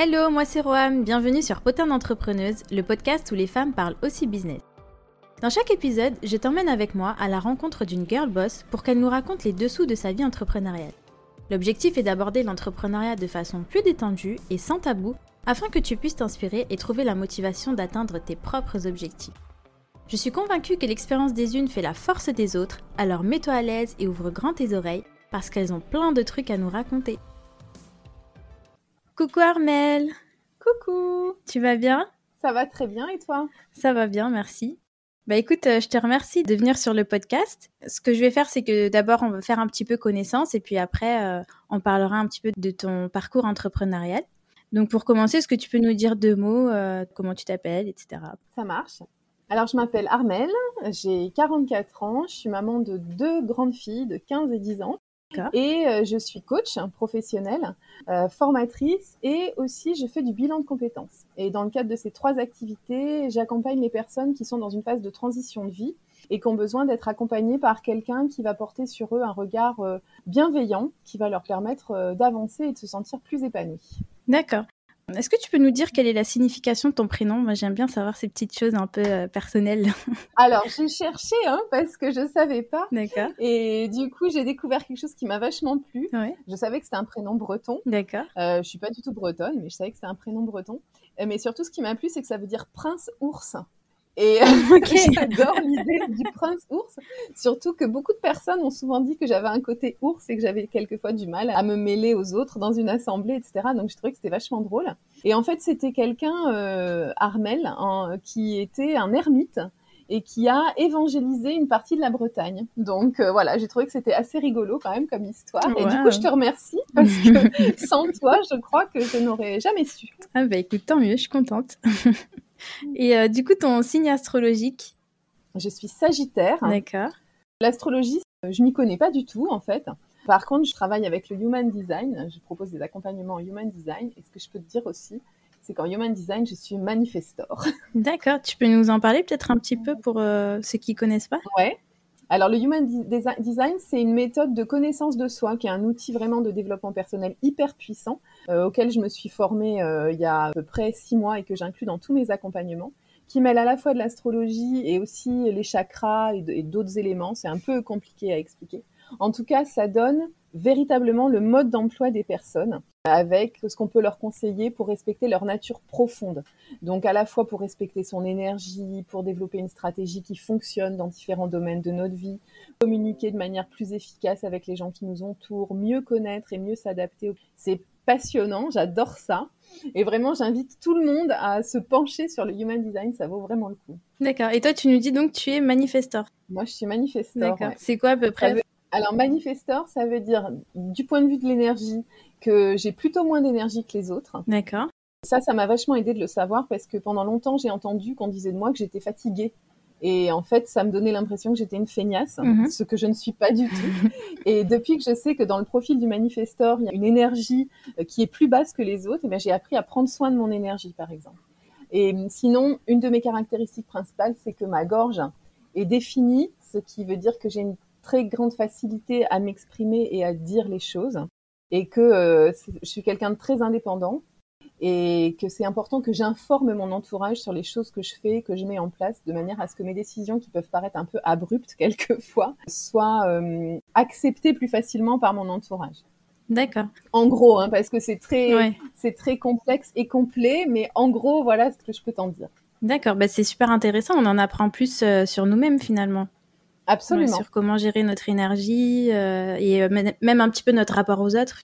Hello, moi c'est Roam, bienvenue sur Potin d'entrepreneuse, le podcast où les femmes parlent aussi business. Dans chaque épisode, je t'emmène avec moi à la rencontre d'une girl boss pour qu'elle nous raconte les dessous de sa vie entrepreneuriale. L'objectif est d'aborder l'entrepreneuriat de façon plus détendue et sans tabou afin que tu puisses t'inspirer et trouver la motivation d'atteindre tes propres objectifs. Je suis convaincue que l'expérience des unes fait la force des autres, alors mets-toi à l'aise et ouvre grand tes oreilles parce qu'elles ont plein de trucs à nous raconter. Coucou Armel Coucou Tu vas bien? Ça va très bien et toi? Ça va bien, merci. Bah écoute, euh, je te remercie de venir sur le podcast. Ce que je vais faire, c'est que d'abord, on va faire un petit peu connaissance et puis après, euh, on parlera un petit peu de ton parcours entrepreneurial. Donc pour commencer, est-ce que tu peux nous dire deux mots, euh, comment tu t'appelles, etc. Ça marche. Alors je m'appelle Armel, j'ai 44 ans, je suis maman de deux grandes filles de 15 et 10 ans. Et euh, je suis coach professionnelle, euh, formatrice et aussi je fais du bilan de compétences. Et dans le cadre de ces trois activités, j'accompagne les personnes qui sont dans une phase de transition de vie et qui ont besoin d'être accompagnées par quelqu'un qui va porter sur eux un regard euh, bienveillant, qui va leur permettre d'avancer et de se sentir plus épanouis. D'accord. Est-ce que tu peux nous dire quelle est la signification de ton prénom? Moi, j'aime bien savoir ces petites choses un peu euh, personnelles. Alors, j'ai cherché hein, parce que je savais pas. D'accord. Et du coup, j'ai découvert quelque chose qui m'a vachement plu. Je savais que c'était un prénom breton. D'accord. Euh, je suis pas du tout bretonne, mais je savais que c'était un prénom breton. Euh, mais surtout, ce qui m'a plu, c'est que ça veut dire prince ours. Et j'adore l'idée du prince ours, surtout que beaucoup de personnes ont souvent dit que j'avais un côté ours et que j'avais quelquefois du mal à me mêler aux autres dans une assemblée, etc. Donc je trouvais que c'était vachement drôle. Et en fait, c'était quelqu'un, euh, Armel, qui était un ermite et qui a évangélisé une partie de la Bretagne. Donc euh, voilà, j'ai trouvé que c'était assez rigolo quand même comme histoire. Et du coup, je te remercie parce que sans toi, je crois que je n'aurais jamais su. Ah bah écoute, tant mieux, je suis contente. Et euh, du coup, ton signe astrologique Je suis Sagittaire. D'accord. L'astrologie, je m'y connais pas du tout en fait. Par contre, je travaille avec le Human Design. Je propose des accompagnements en Human Design. Et ce que je peux te dire aussi, c'est qu'en Human Design, je suis manifestor. D'accord. Tu peux nous en parler peut-être un petit peu pour euh, ceux qui connaissent pas? Ouais. Alors, le Human Design, c'est une méthode de connaissance de soi, qui est un outil vraiment de développement personnel hyper puissant, euh, auquel je me suis formée euh, il y a à peu près six mois et que j'inclus dans tous mes accompagnements, qui mêle à la fois de l'astrologie et aussi les chakras et d'autres éléments. C'est un peu compliqué à expliquer. En tout cas, ça donne véritablement le mode d'emploi des personnes avec ce qu'on peut leur conseiller pour respecter leur nature profonde. Donc à la fois pour respecter son énergie, pour développer une stratégie qui fonctionne dans différents domaines de notre vie, communiquer de manière plus efficace avec les gens qui nous entourent, mieux connaître et mieux s'adapter. C'est passionnant, j'adore ça. Et vraiment, j'invite tout le monde à se pencher sur le human design, ça vaut vraiment le coup. D'accord. Et toi, tu nous dis donc que tu es manifestor. Moi, je suis manifestor. D'accord. C'est quoi à peu près alors, manifestor, ça veut dire, du point de vue de l'énergie, que j'ai plutôt moins d'énergie que les autres. D'accord. Ça, ça m'a vachement aidé de le savoir parce que pendant longtemps, j'ai entendu qu'on disait de moi que j'étais fatiguée. Et en fait, ça me donnait l'impression que j'étais une feignasse, mhm. ce que je ne suis pas du tout. et depuis que je sais que dans le profil du manifestor, il y a une énergie euh, qui est plus basse que les autres, eh j'ai appris à prendre soin de mon énergie, par exemple. Et sinon, une de mes caractéristiques principales, c'est que ma gorge est définie, ce qui veut dire que j'ai une très grande facilité à m'exprimer et à dire les choses et que euh, je suis quelqu'un de très indépendant et que c'est important que j'informe mon entourage sur les choses que je fais, que je mets en place, de manière à ce que mes décisions, qui peuvent paraître un peu abruptes quelquefois, soient euh, acceptées plus facilement par mon entourage. D'accord. En gros, hein, parce que c'est très, c'est très complexe et complet, mais en gros, voilà ce que je peux t'en dire. D'accord, bah c'est super intéressant. On en apprend plus euh, sur nous-mêmes finalement. Absolument. sur comment gérer notre énergie euh, et euh, même un petit peu notre rapport aux autres.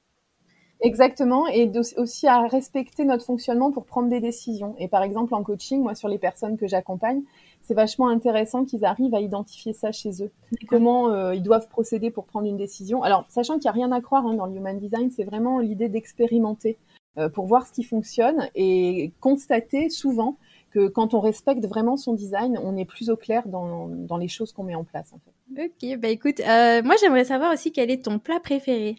Exactement, et aussi à respecter notre fonctionnement pour prendre des décisions. Et par exemple, en coaching, moi, sur les personnes que j'accompagne, c'est vachement intéressant qu'ils arrivent à identifier ça chez eux. Comment euh, ils doivent procéder pour prendre une décision. Alors, sachant qu'il n'y a rien à croire hein, dans le human design, c'est vraiment l'idée d'expérimenter pour voir ce qui fonctionne et constater souvent que quand on respecte vraiment son design, on est plus au clair dans, dans les choses qu'on met en place. En fait. Ok, bah écoute, euh, moi j'aimerais savoir aussi quel est ton plat préféré.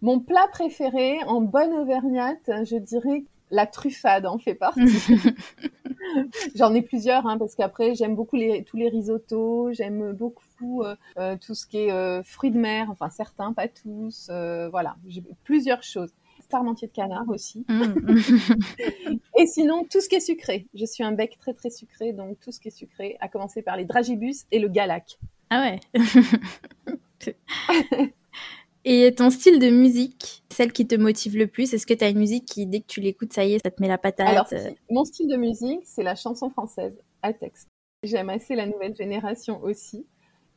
Mon plat préféré, en bonne auvergnate, je dirais la truffade en fait partie. J'en ai plusieurs, hein, parce qu'après j'aime beaucoup les, tous les risottos, j'aime beaucoup euh, euh, tout ce qui est fruits de mer, enfin certains, pas tous, voilà, j'ai plusieurs choses parmentier de canard aussi. Mm. et sinon, tout ce qui est sucré. Je suis un bec très très sucré, donc tout ce qui est sucré, à commencer par les dragibus et le galac. Ah ouais. et ton style de musique, celle qui te motive le plus, est-ce que tu as une musique qui, dès que tu l'écoutes, ça y est, ça te met la patate Alors, mon style de musique, c'est la chanson française à texte. J'aime assez la nouvelle génération aussi.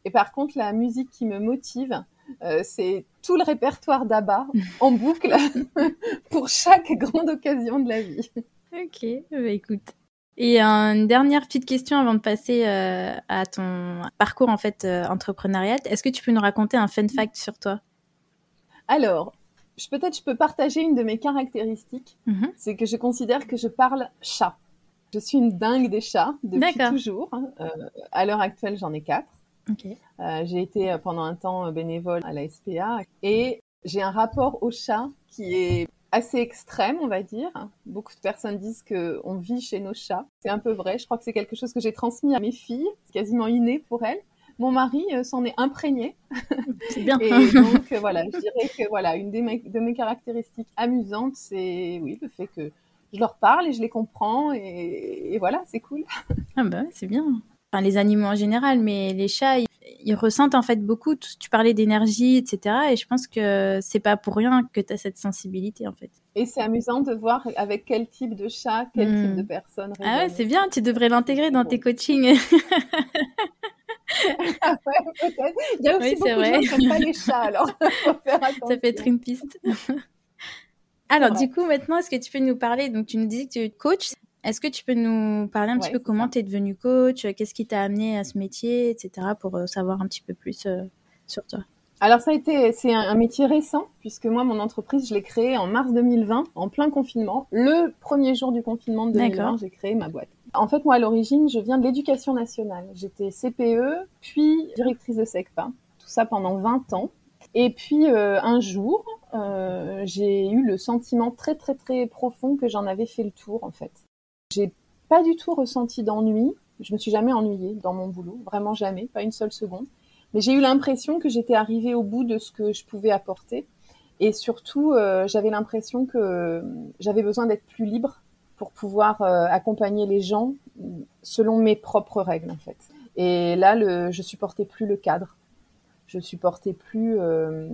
Et par contre, la musique qui me motive, euh, c'est tout le répertoire d'ABBA en boucle pour chaque grande occasion de la vie. Ok, bah écoute. Et une dernière petite question avant de passer euh, à ton parcours en fait euh, entrepreneurial. Est-ce que tu peux nous raconter un fun fact sur toi? Alors, peut-être je peux partager une de mes caractéristiques. Mhm. C'est que je considère que je parle chat. Je suis une dingue des chats depuis toujours. à l'heure actuelle, j'en ai quatre. Euh, j'ai été euh, pendant un temps euh, bénévole à la SPA et j'ai un rapport au chat qui est assez extrême, on va dire. Beaucoup de personnes disent que on vit chez nos chats. C'est un peu vrai. Je crois que c'est quelque chose que j'ai transmis à mes filles. C'est quasiment inné pour elles. Mon mari s'en est imprégné. C'est bien. et donc voilà, je dirais que voilà, une de mes caractéristiques amusantes, c'est oui le fait que je leur parle et je les comprends et, et voilà, c'est cool. Ah bah c'est bien les animaux en général, mais les chats, ils, ressentent en fait beaucoup. Tu parlais d'énergie, etc. Et je pense que c'est pas pour rien que tu as cette sensibilité en fait. Et c'est amusant de voir avec quel type de chat, quel type hmm. de personne. Ah ouais, c'est bien. Tu devrais l'intégrer dans tes coachings. Ah Il y a aussi beaucoup de gens qui pas les chats, alors Ça peut être une piste. Alors, du coup, maintenant, est-ce que tu peux nous parler? Donc, tu nous disais que tu es coach. Est-ce que tu peux nous parler un petit peu comment tu es devenu coach, qu'est-ce qui t'a amené à ce métier, etc., pour euh, savoir un petit peu plus euh, sur toi? Alors ça a été, c'est un, métier récent puisque moi mon entreprise je l'ai créée en mars 2020 en plein confinement. Le premier jour du confinement de 2020 j'ai créé ma boîte. En fait moi à l'origine je viens de l'éducation nationale. J'étais CPE puis directrice de SECPA. Tout ça pendant 20 ans. Et puis euh, un jour j'ai eu le sentiment très très très profond que j'en avais fait le tour en fait. J'ai pas du tout ressenti d'ennui. Je me suis jamais ennuyée dans mon boulot, vraiment jamais, pas une seule seconde. Mais j'ai eu l'impression que j'étais arrivée au bout de ce que je pouvais apporter. Et surtout, euh, j'avais l'impression que j'avais besoin d'être plus libre pour pouvoir euh, accompagner les gens selon mes propres règles, en fait. Et là, le, je supportais plus le cadre. Je supportais plus euh,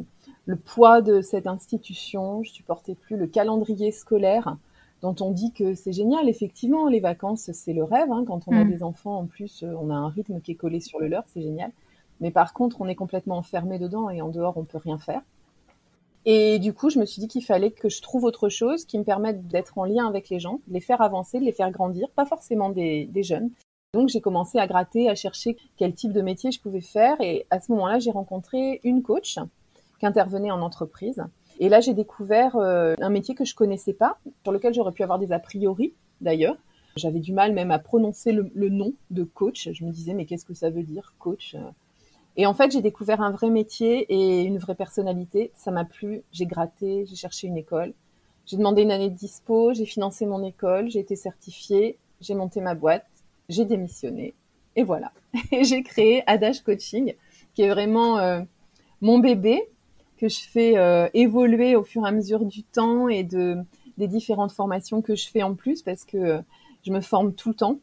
le poids de cette institution. Je supportais plus le calendrier scolaire dont on dit que c'est génial. Effectivement, les vacances, c'est le rêve. Hein. Quand on a mm. des enfants, en plus, euh, on a un rythme qui est collé sur le leur, c'est génial. Mais par contre, on est complètement enfermé dedans et en dehors, on peut rien faire. Et du coup, je me suis dit qu'il fallait que je trouve autre chose qui me permette d'être en lien avec les gens, de les faire avancer, de les faire grandir, pas forcément des, des jeunes. Donc j'ai commencé à gratter, à chercher quel type de métier je pouvais faire. Et à ce moment-là, j'ai rencontré une coach qui intervenait en entreprise et là, j'ai découvert euh, un métier que je connaissais pas, sur lequel j'aurais pu avoir des a priori d'ailleurs. J'avais du mal même à prononcer le, nom de coach. Je me disais, mais qu'est-ce que ça veut dire, coach? Et en fait, j'ai découvert un vrai métier et une vraie personnalité. Ça m'a plu. J'ai gratté, j'ai cherché une école. J'ai demandé une année de dispo, j'ai financé mon école, j'ai été certifiée, j'ai monté ma boîte, j'ai démissionné. Et voilà. Et j'ai créé Adage Coaching, qui est vraiment euh, mon bébé, que je fais euh, évoluer au fur et à mesure du temps et de des différentes formations que je fais en plus parce que euh, je me forme tout le temps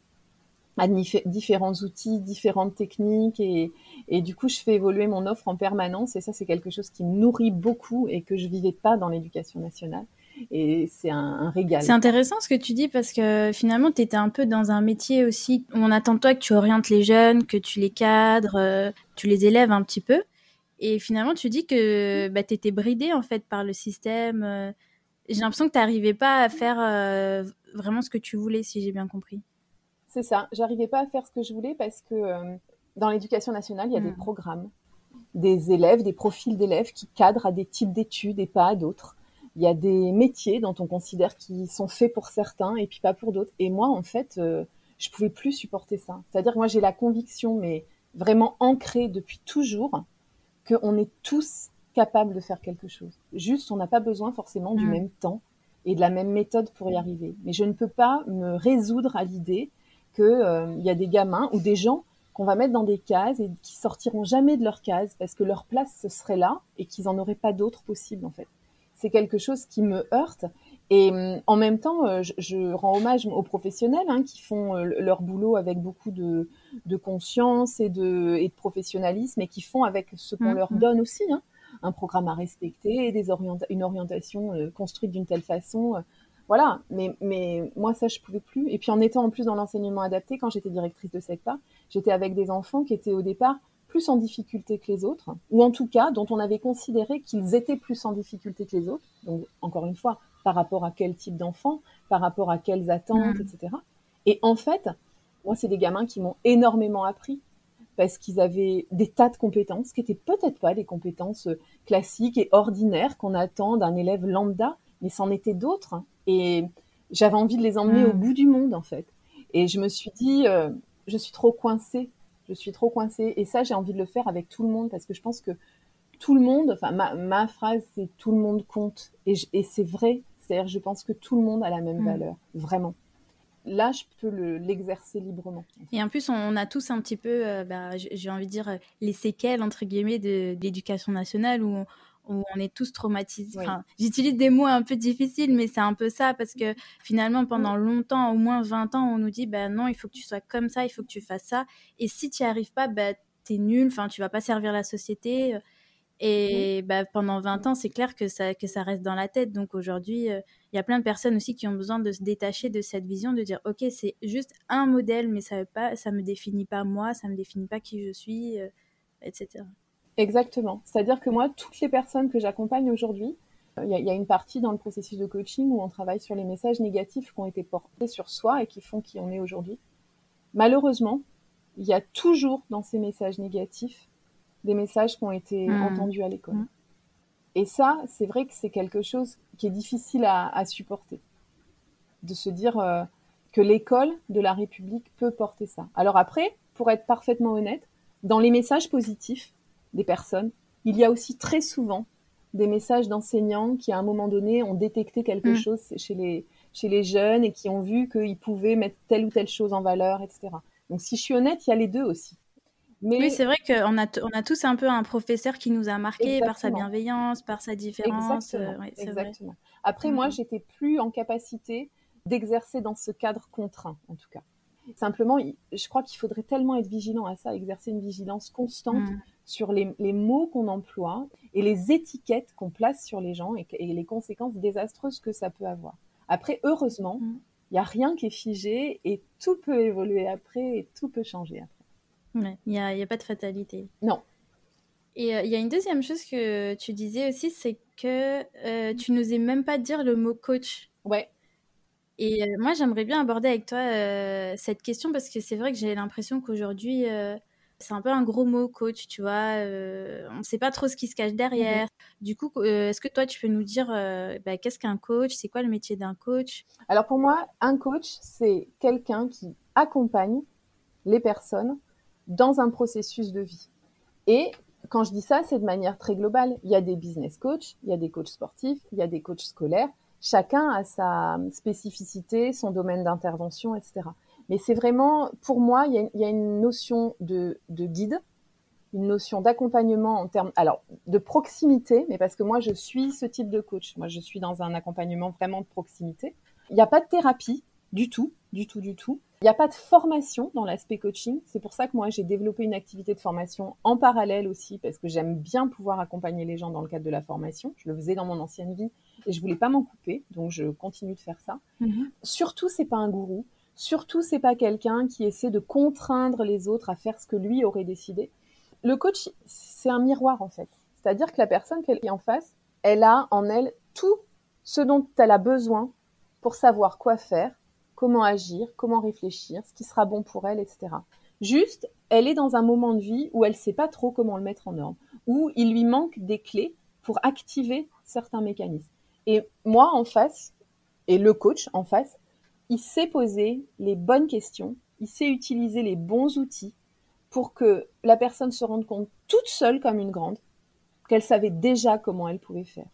à différents outils, différentes techniques et, et du coup je fais évoluer mon offre en permanence et ça c'est quelque chose qui me nourrit beaucoup et que je vivais pas dans l'éducation nationale et c'est un, régal. C'est intéressant ce que tu dis parce que finalement tu étais un peu dans un métier aussi où on attend de toi que tu orientes les jeunes, que tu les cadres, euh, tu les élèves un petit peu. Et finalement, tu dis que bah, tu étais bridée en fait par le système. Euh. J'ai l'impression que tu n'arrivais pas à faire euh, vraiment ce que tu voulais, si j'ai bien compris. C'est ça. J'arrivais pas à faire ce que je voulais parce que euh, dans l'éducation nationale, il y a des hmm. programmes, des élèves, des profils d'élèves qui cadrent à des types d'études et pas à d'autres. Il y a des métiers dont on considère qu'ils sont faits pour certains et puis pas pour d'autres. Et moi, en fait, je je pouvais plus supporter ça. C'est-à-dire que moi, j'ai la conviction, mais vraiment ancrée depuis toujours, qu'on est tous capables de faire quelque chose. Juste, on n'a pas besoin forcément du mm. même temps et de la même méthode pour y arriver. Mais je ne peux pas me résoudre à l'idée qu'il euh, y a des gamins ou des gens qu'on va mettre dans des cases et qui sortiront jamais de leur case parce que leur place ce serait là et qu'ils n'en auraient pas d'autres possibles en fait. c'est quelque chose qui me heurte. Et hum, en même temps, euh, je, rends hommage aux professionnels hein, qui font euh, leur boulot avec beaucoup de, conscience et de, et de, professionnalisme et qui font avec ce qu'on leur mm-hmm. donne aussi. Hein. un programme à respecter, des une orientation euh, construite d'une telle façon. voilà, mais, mais moi, ça, je pouvais plus. Et puis en étant en plus dans l'enseignement adapté, quand j'étais directrice de SECPA, j'étais avec des enfants qui étaient au départ plus en difficulté que les autres, ou en tout cas dont on avait considéré qu'ils étaient plus en difficulté que les autres. Donc, encore une fois, par rapport à quel type d'enfant, par rapport à quelles attentes, mm. etc. Et en fait, moi, c'est des gamins qui m'ont énormément appris parce qu'ils avaient des tas de compétences qui n'étaient peut-être pas les compétences euh, classiques et ordinaires qu'on attend d'un élève lambda, mais c'en était d'autres. Et j'avais envie de les emmener au mm. bout du monde, en fait. Et je me suis dit, euh, je suis trop coincée. Je suis trop coincée. Et ça, j'ai envie de le faire avec tout le monde parce que je pense que tout le monde, enfin, ma, phrase, c'est tout le monde compte. Et, et c'est vrai, c'est-à-dire, je pense que tout le monde a la même mm. valeur, vraiment. Là, je peux l'exercer librement. Et en plus, on, a tous un petit peu, euh, bah, j'ai envie de dire, euh, les séquelles, entre guillemets, de, l'éducation nationale où on, est tous traumatisés. J'utilise des mots un peu difficiles, mais c'est un peu ça, parce que finalement, pendant mm. longtemps, au moins 20 ans, on nous dit, bah, non, il faut que tu sois comme ça, il faut que tu fasses ça. Et si tu n'y arrives pas, bah, tu es nul, enfin, tu vas pas servir la société. Et bah, pendant 20 ans, c'est clair que ça, que ça reste dans la tête. Donc aujourd'hui, euh, il y a plein de personnes aussi qui ont besoin de se détacher de cette vision, de dire, OK, c'est juste un modèle, mais ça ne me définit pas moi, ça ne me définit pas qui je suis, euh, etc. Exactement. C'est-à-dire que moi, toutes les personnes que j'accompagne aujourd'hui, euh, il y, a une partie dans le processus de coaching où on travaille sur les messages négatifs qui ont été portés sur soi et qui font qui on est aujourd'hui. Malheureusement, il y a toujours dans ces messages négatifs des messages qui ont été hmm. entendus à l'école. Hmm. Et ça, c'est vrai que c'est quelque chose qui est difficile à, supporter. De se dire euh, que l'école de la République peut porter ça. Alors après, pour être parfaitement honnête, dans les messages positifs des personnes, il y a aussi très souvent des messages d'enseignants qui, à un moment donné, ont détecté quelque hmm. chose chez les, chez les jeunes et qui ont vu qu'ils pouvaient mettre telle ou telle chose en valeur, etc. Donc, si je suis honnête, il y a les deux aussi. Oui, c'est vrai qu'on a, on a tous un peu un professeur qui nous a marqué par sa bienveillance, par sa différence. Euh, Exactement. Après, moi, mm. j'étais plus en capacité d'exercer dans ce cadre contraint, en tout cas. Simplement, je crois qu'il faudrait tellement être vigilant à ça, exercer une vigilance constante mm. sur les, les mots qu'on emploie et les étiquettes qu'on place sur les gens et, les conséquences désastreuses que ça peut avoir. Après, heureusement, mm. il n'y a rien qui est figé et tout peut évoluer après et tout peut changer après. Il n'y a, y a, pas de fatalité. Non. Et euh, il y a une deuxième chose que tu disais aussi, c'est que euh, tu n'osais même pas dire le mot coach. Ouais. Et euh, moi, j'aimerais bien aborder avec toi cette question parce que c'est vrai que j'ai l'impression qu'aujourd'hui, c'est un peu un gros mot, coach, tu vois. on ne sait pas trop ce qui se cache derrière. Mhm. Du coup, est-ce que toi, tu peux nous dire bah, qu'est-ce qu'un coach C'est quoi le métier d'un coach? Alors pour moi, un coach, c'est quelqu'un qui accompagne les personnes dans un processus de vie. Et quand je dis ça, c'est de manière très globale. Il y a des business coachs, il y a des coachs sportifs, il y a des coachs scolaires. Chacun a sa spécificité, son domaine d'intervention, etc. Mais c'est vraiment, pour moi, il y a, une notion de, de guide, une notion d'accompagnement en termes, alors, de proximité, mais parce que moi, je suis ce type de coach. Moi, je suis dans un accompagnement vraiment de proximité. Il n'y a pas de thérapie du tout, du tout, du tout. Il n'y a pas de formation dans l'aspect coaching. C'est pour ça que moi, j'ai développé une activité de formation en parallèle aussi, parce que j'aime bien pouvoir accompagner les gens dans le cadre de la formation. Je le faisais dans mon ancienne vie et je voulais pas m'en couper, donc je continue de faire ça. Mhm. Surtout, c'est pas un gourou. Surtout, c'est pas quelqu'un qui essaie de contraindre les autres à faire ce que lui aurait décidé. Le coach, c'est un miroir en fait. C'est-à-dire que la personne qu'elle est en face, elle a en elle tout ce dont elle a besoin pour savoir quoi faire comment agir, comment réfléchir, ce qui sera bon pour elle, etc. Juste, elle est dans un moment de vie où elle ne sait pas trop comment le mettre en ordre, où il lui manque des clés pour activer certains mécanismes. Et moi, en face, et le coach en face, il sait poser les bonnes questions, il sait utiliser les bons outils pour que la personne se rende compte toute seule comme une grande qu'elle savait déjà comment elle pouvait faire.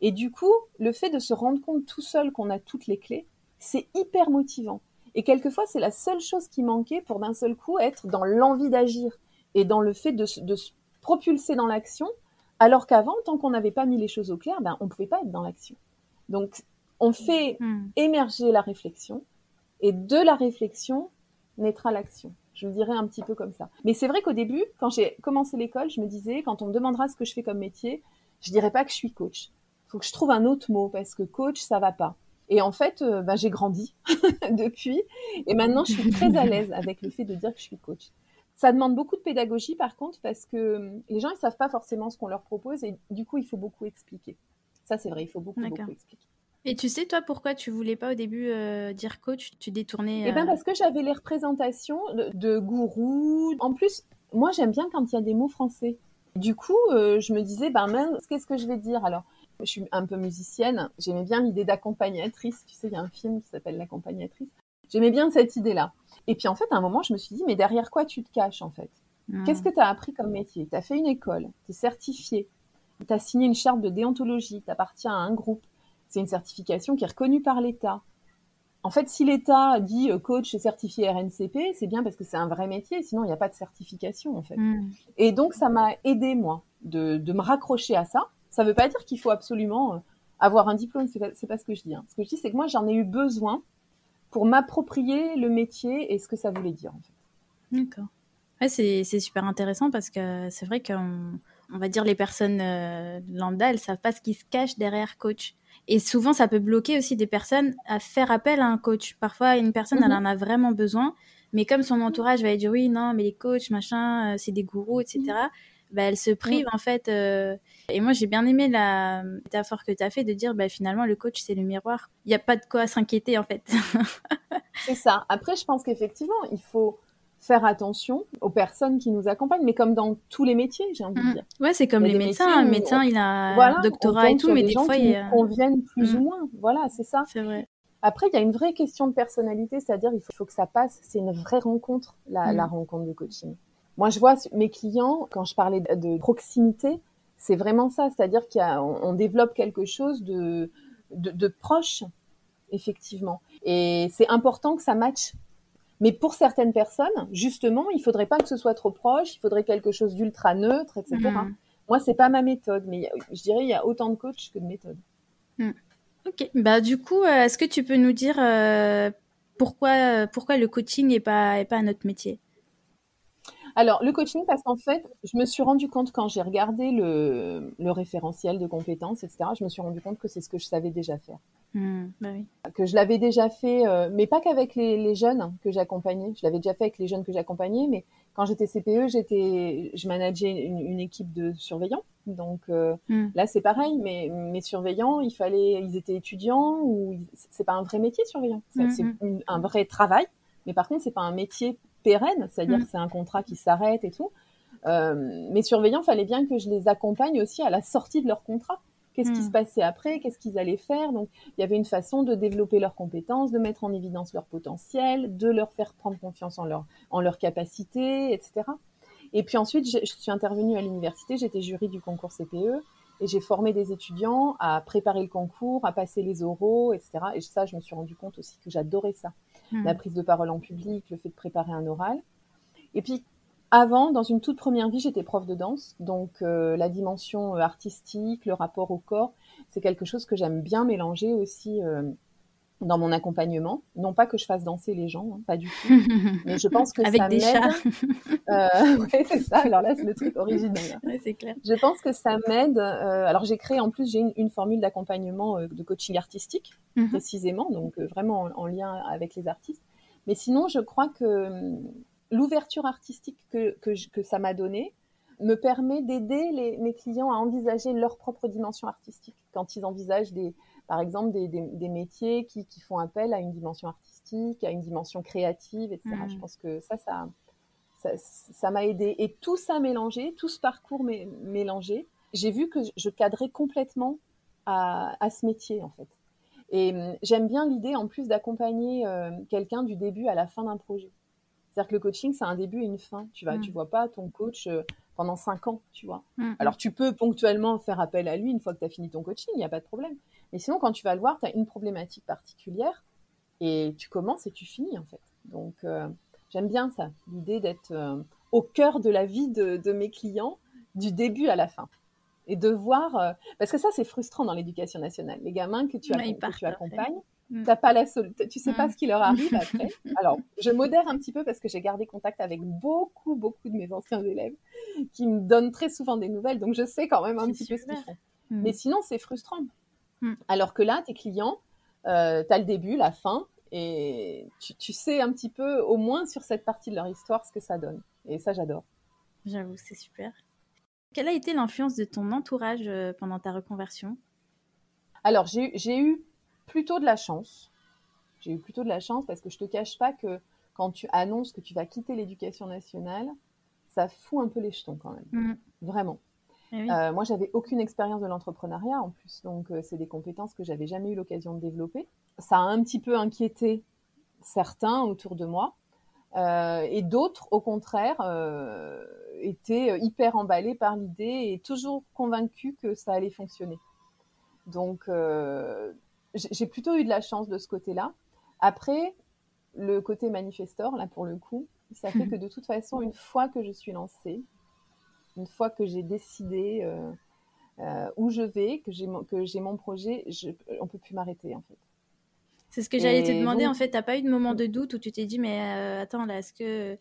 Et du coup, le fait de se rendre compte tout seul qu'on a toutes les clés, c'est hyper motivant. Et quelquefois, c'est la seule chose qui manquait pour d'un seul coup être dans l'envie d'agir et dans le fait de, se propulser dans l'action Alors qu'avant, tant qu'on n'avait pas mis les choses au clair, ben, on ne pouvait pas être dans l'action. Donc, on fait Hmm. émerger la réflexion, et de la réflexion naîtra l'action. Je le dirais un petit peu comme ça. Mais c'est vrai qu'au début, quand j'ai commencé l'école, je me disais, quand on me demandera ce que je fais comme métier, je dirais pas que je suis coach. Il faut que je trouve un autre mot, parce que coach, ça va pas. Et en fait, euh, ben, j'ai grandi depuis, et maintenant, je suis très à l'aise avec le fait de dire que je suis coach. Ça demande beaucoup de pédagogie, par contre, parce que euh, les gens, ils savent pas forcément ce qu'on leur propose, et du coup, il faut beaucoup expliquer. Ça, c'est vrai, il faut beaucoup, expliquer. Et tu sais, toi, pourquoi tu voulais pas au début euh, dire coach? Tu détournais. Eh ben euh, parce que j'avais les représentations de, de gourous. En plus, moi j'aime bien quand il y a des mots français. Du coup, euh, je me disais, ben mince, qu'est-ce que je vais dire alors? Je suis un peu musicienne. J'aimais bien l'idée d'accompagnatrice. Tu sais, il y a un film qui s'appelle L'accompagnatrice. J'aimais bien cette idée-là. Et puis en fait, à un moment, je me suis dit, mais derrière quoi tu te caches en fait? Qu'est-ce que tu as appris comme métier? Tu as fait une école, tu es certifié, tu as signé une charte de déontologie, tu appartiens à un groupe. C'est une certification qui est reconnue par l'État. En fait, si l'État dit euh, coach certifié RNCP, c'est bien parce que c'est un vrai métier, sinon il n'y a pas de certification en fait. Hmm. Et donc ça m'a aidé moi de, de me raccrocher à ça. Ça ne veut pas dire qu'il faut absolument euh, avoir un diplôme, c'est pas, pas ce que je dis. hein. Ce que je dis, c'est que moi j'en ai eu besoin pour m'approprier le métier et ce que ça voulait dire en fait. D'accord. Ouais, c'est super intéressant parce que c'est vrai qu'on on va dire les personnes euh, lambda, elles savent pas ce qui se cache derrière coach. Et souvent, ça peut bloquer aussi des personnes à faire appel à un coach. Parfois, une personne, elle en a vraiment besoin, mais comme son entourage va dire oui, non, mais les coachs, machin, euh, c'est des gourous, etc. Bah, elle se prive en fait. euh, Et moi, j'ai bien aimé la métaphore que tu as fait de dire bah, finalement, le coach, c'est le miroir. Il n'y a pas de quoi s'inquiéter en fait. C'est ça. Après, je pense qu'effectivement, il faut faire attention aux personnes qui nous accompagnent, mais comme dans tous les métiers, j'ai envie de Mm. dire. Ouais, c'est comme les médecins. Un médecin, on- il a Voilà, un doctorat et tout, mais des gens fois, qui il conviennent plus Mm. ou moins. Voilà, c'est ça. C'est vrai. Après, il y a une vraie question de personnalité, c'est-à-dire il faut, faut que ça passe. C'est une vraie rencontre, la, Mm. la rencontre de coaching. Moi, je vois mes clients, quand je parlais de, proximité, c'est vraiment ça, c'est-à-dire qu'on on développe quelque chose de, de, de proche, effectivement. Et c'est important que ça matche. Mais pour certaines personnes, justement, il faudrait pas que ce soit trop proche, il faudrait quelque chose d'ultra neutre, etc. Mm. Moi, c'est pas ma méthode, mais je dirais il y a autant de coachs que de méthodes. Ok. Bah du coup, euh, est-ce que tu peux nous dire euh, pourquoi pourquoi le coaching est pas est pas notre métier? Alors, le coaching, parce qu'en fait, je me suis rendu compte quand j'ai regardé le, le référentiel de compétences, etc., je me suis rendu compte que c'est ce que je savais déjà faire. Hmm, Bah oui. Que je l'avais déjà fait, euh, mais pas qu'avec les, les jeunes que j'accompagnais. Je l'avais déjà fait avec les jeunes que j'accompagnais, mais quand j'étais CPE, j'étais, je manageais une, une équipe de surveillants. Donc euh, Hmm. là, c'est pareil, mais mes surveillants, il fallait, ils étaient étudiants ou c'est pas un vrai métier surveillant. C'est une- un vrai travail, mais par contre, c'est pas un métier pérenne, c'est-à-dire que c'est un contrat qui s'arrête et tout. Euh, mes surveillants, fallait bien que je les accompagne aussi à la sortie de leur contrat. Qu'est-ce qui Mhm. se passait après? Qu'est-ce qu'ils allaient faire? Donc, il y avait une façon de développer leurs compétences, de mettre en évidence leur potentiel, de leur faire prendre confiance en leur, en leur capacité, etc. Et puis ensuite, je, je suis intervenue à l'université, j'étais jury du concours CPE et j'ai formé des étudiants à préparer le concours, à passer les oraux, etc. Et ça, je me suis rendu compte aussi que j'adorais ça Hmm. la prise de parole en public, le fait de préparer un oral. Et puis, avant, dans une toute première vie, j'étais prof de danse. Donc, euh, la dimension euh, artistique, le rapport au corps, c'est quelque chose que j'aime bien mélanger aussi euh, dans mon accompagnement. Non pas que je fasse danser les gens, hein, pas du tout. Mais je pense que Avec ça des m'aide. chats. Euh, ouais, c'est ça. Alors là, c'est le truc original. Ouais, c'est clair. Je pense que ça m'aide. euh, alors, j'ai créé en plus, j'ai une, une formule d'accompagnement euh, de coaching artistique Mhm. précisément, donc euh, vraiment en, en lien avec les artistes. Mais sinon, je crois que hum, l'ouverture artistique que, que, je- que ça m'a donnée me permet d'aider les- mes clients à envisager leur propre dimension artistique. Quand ils envisagent, des, par exemple, des, des, des métiers qui, qui font appel à une dimension artistique, à une dimension créative, etc. Mhm. Je pense que ça, ça m'a aidé. Et tout ça mélangé, tout ce parcours mé- mélangé, j'ai vu que je cadrais complètement à, à ce métier, en fait. Et hum, j'aime bien l'idée, en plus, d'accompagner euh, quelqu'un du début à la fin d'un projet. C'est-à-dire que le coaching, c'est un début et une fin. Tu vas, Mm. tu vois pas ton coach euh, pendant cinq ans, tu vois. Hmm. Alors, tu peux ponctuellement faire appel à lui une fois que tu as fini ton coaching, il n'y a pas de problème. Mais sinon, quand tu vas le voir, tu as une problématique particulière et tu commences et tu finis, en fait. Donc, euh, j'aime bien ça, l'idée d'être euh, au cœur de la vie de, de mes clients, du début à la fin. Et de voir, parce que ça c'est frustrant dans l'éducation nationale, les gamins que tu, que tu accompagnes, Mm. T'as pas la tu sais pas mm. ce qui leur arrive après. Alors, je modère un petit peu parce que j'ai gardé contact avec beaucoup, beaucoup de mes anciens élèves qui me donnent très souvent des nouvelles, donc je sais quand même un petit peu ce qu'ils font. Mm. Mais sinon, c'est frustrant. Alors que là, tes clients, euh, tu as le début, la fin, et tu, sais un petit peu, au moins sur cette partie de leur histoire, ce que ça donne. Et ça, j'adore. J'avoue, c'est super. Quelle a été l'influence de ton entourage euh, pendant ta reconversion? Alors, j'ai eu plutôt de la chance. J'ai eu plutôt de la chance parce que je te cache pas que quand tu annonces que tu vas quitter l'éducation nationale, ça fout un peu les jetons quand même. Mm. Vraiment. Eh euh, moi, j'avais aucune expérience de l'entrepreneuriat en plus, donc euh, c'est des compétences que j'avais jamais eu l'occasion de développer. Ça a un petit peu inquiété certains autour de moi, euh, et d'autres, au contraire, étaient hyper emballés par l'idée et toujours convaincus que ça allait fonctionner. Donc, j'ai plutôt eu de la chance de ce côté-là. Après, le côté manifestor, là pour le coup, ça fait que de toute façon, une fois que je suis lancée, une fois que j'ai décidé euh, euh, où je vais, que j'ai mon, mon projet, je, on peut plus m'arrêter en fait. C'est ce que j'allais te demander. En fait, t'as pas eu de moment de doute où tu t'es dit, mais euh, attends, là, est-ce que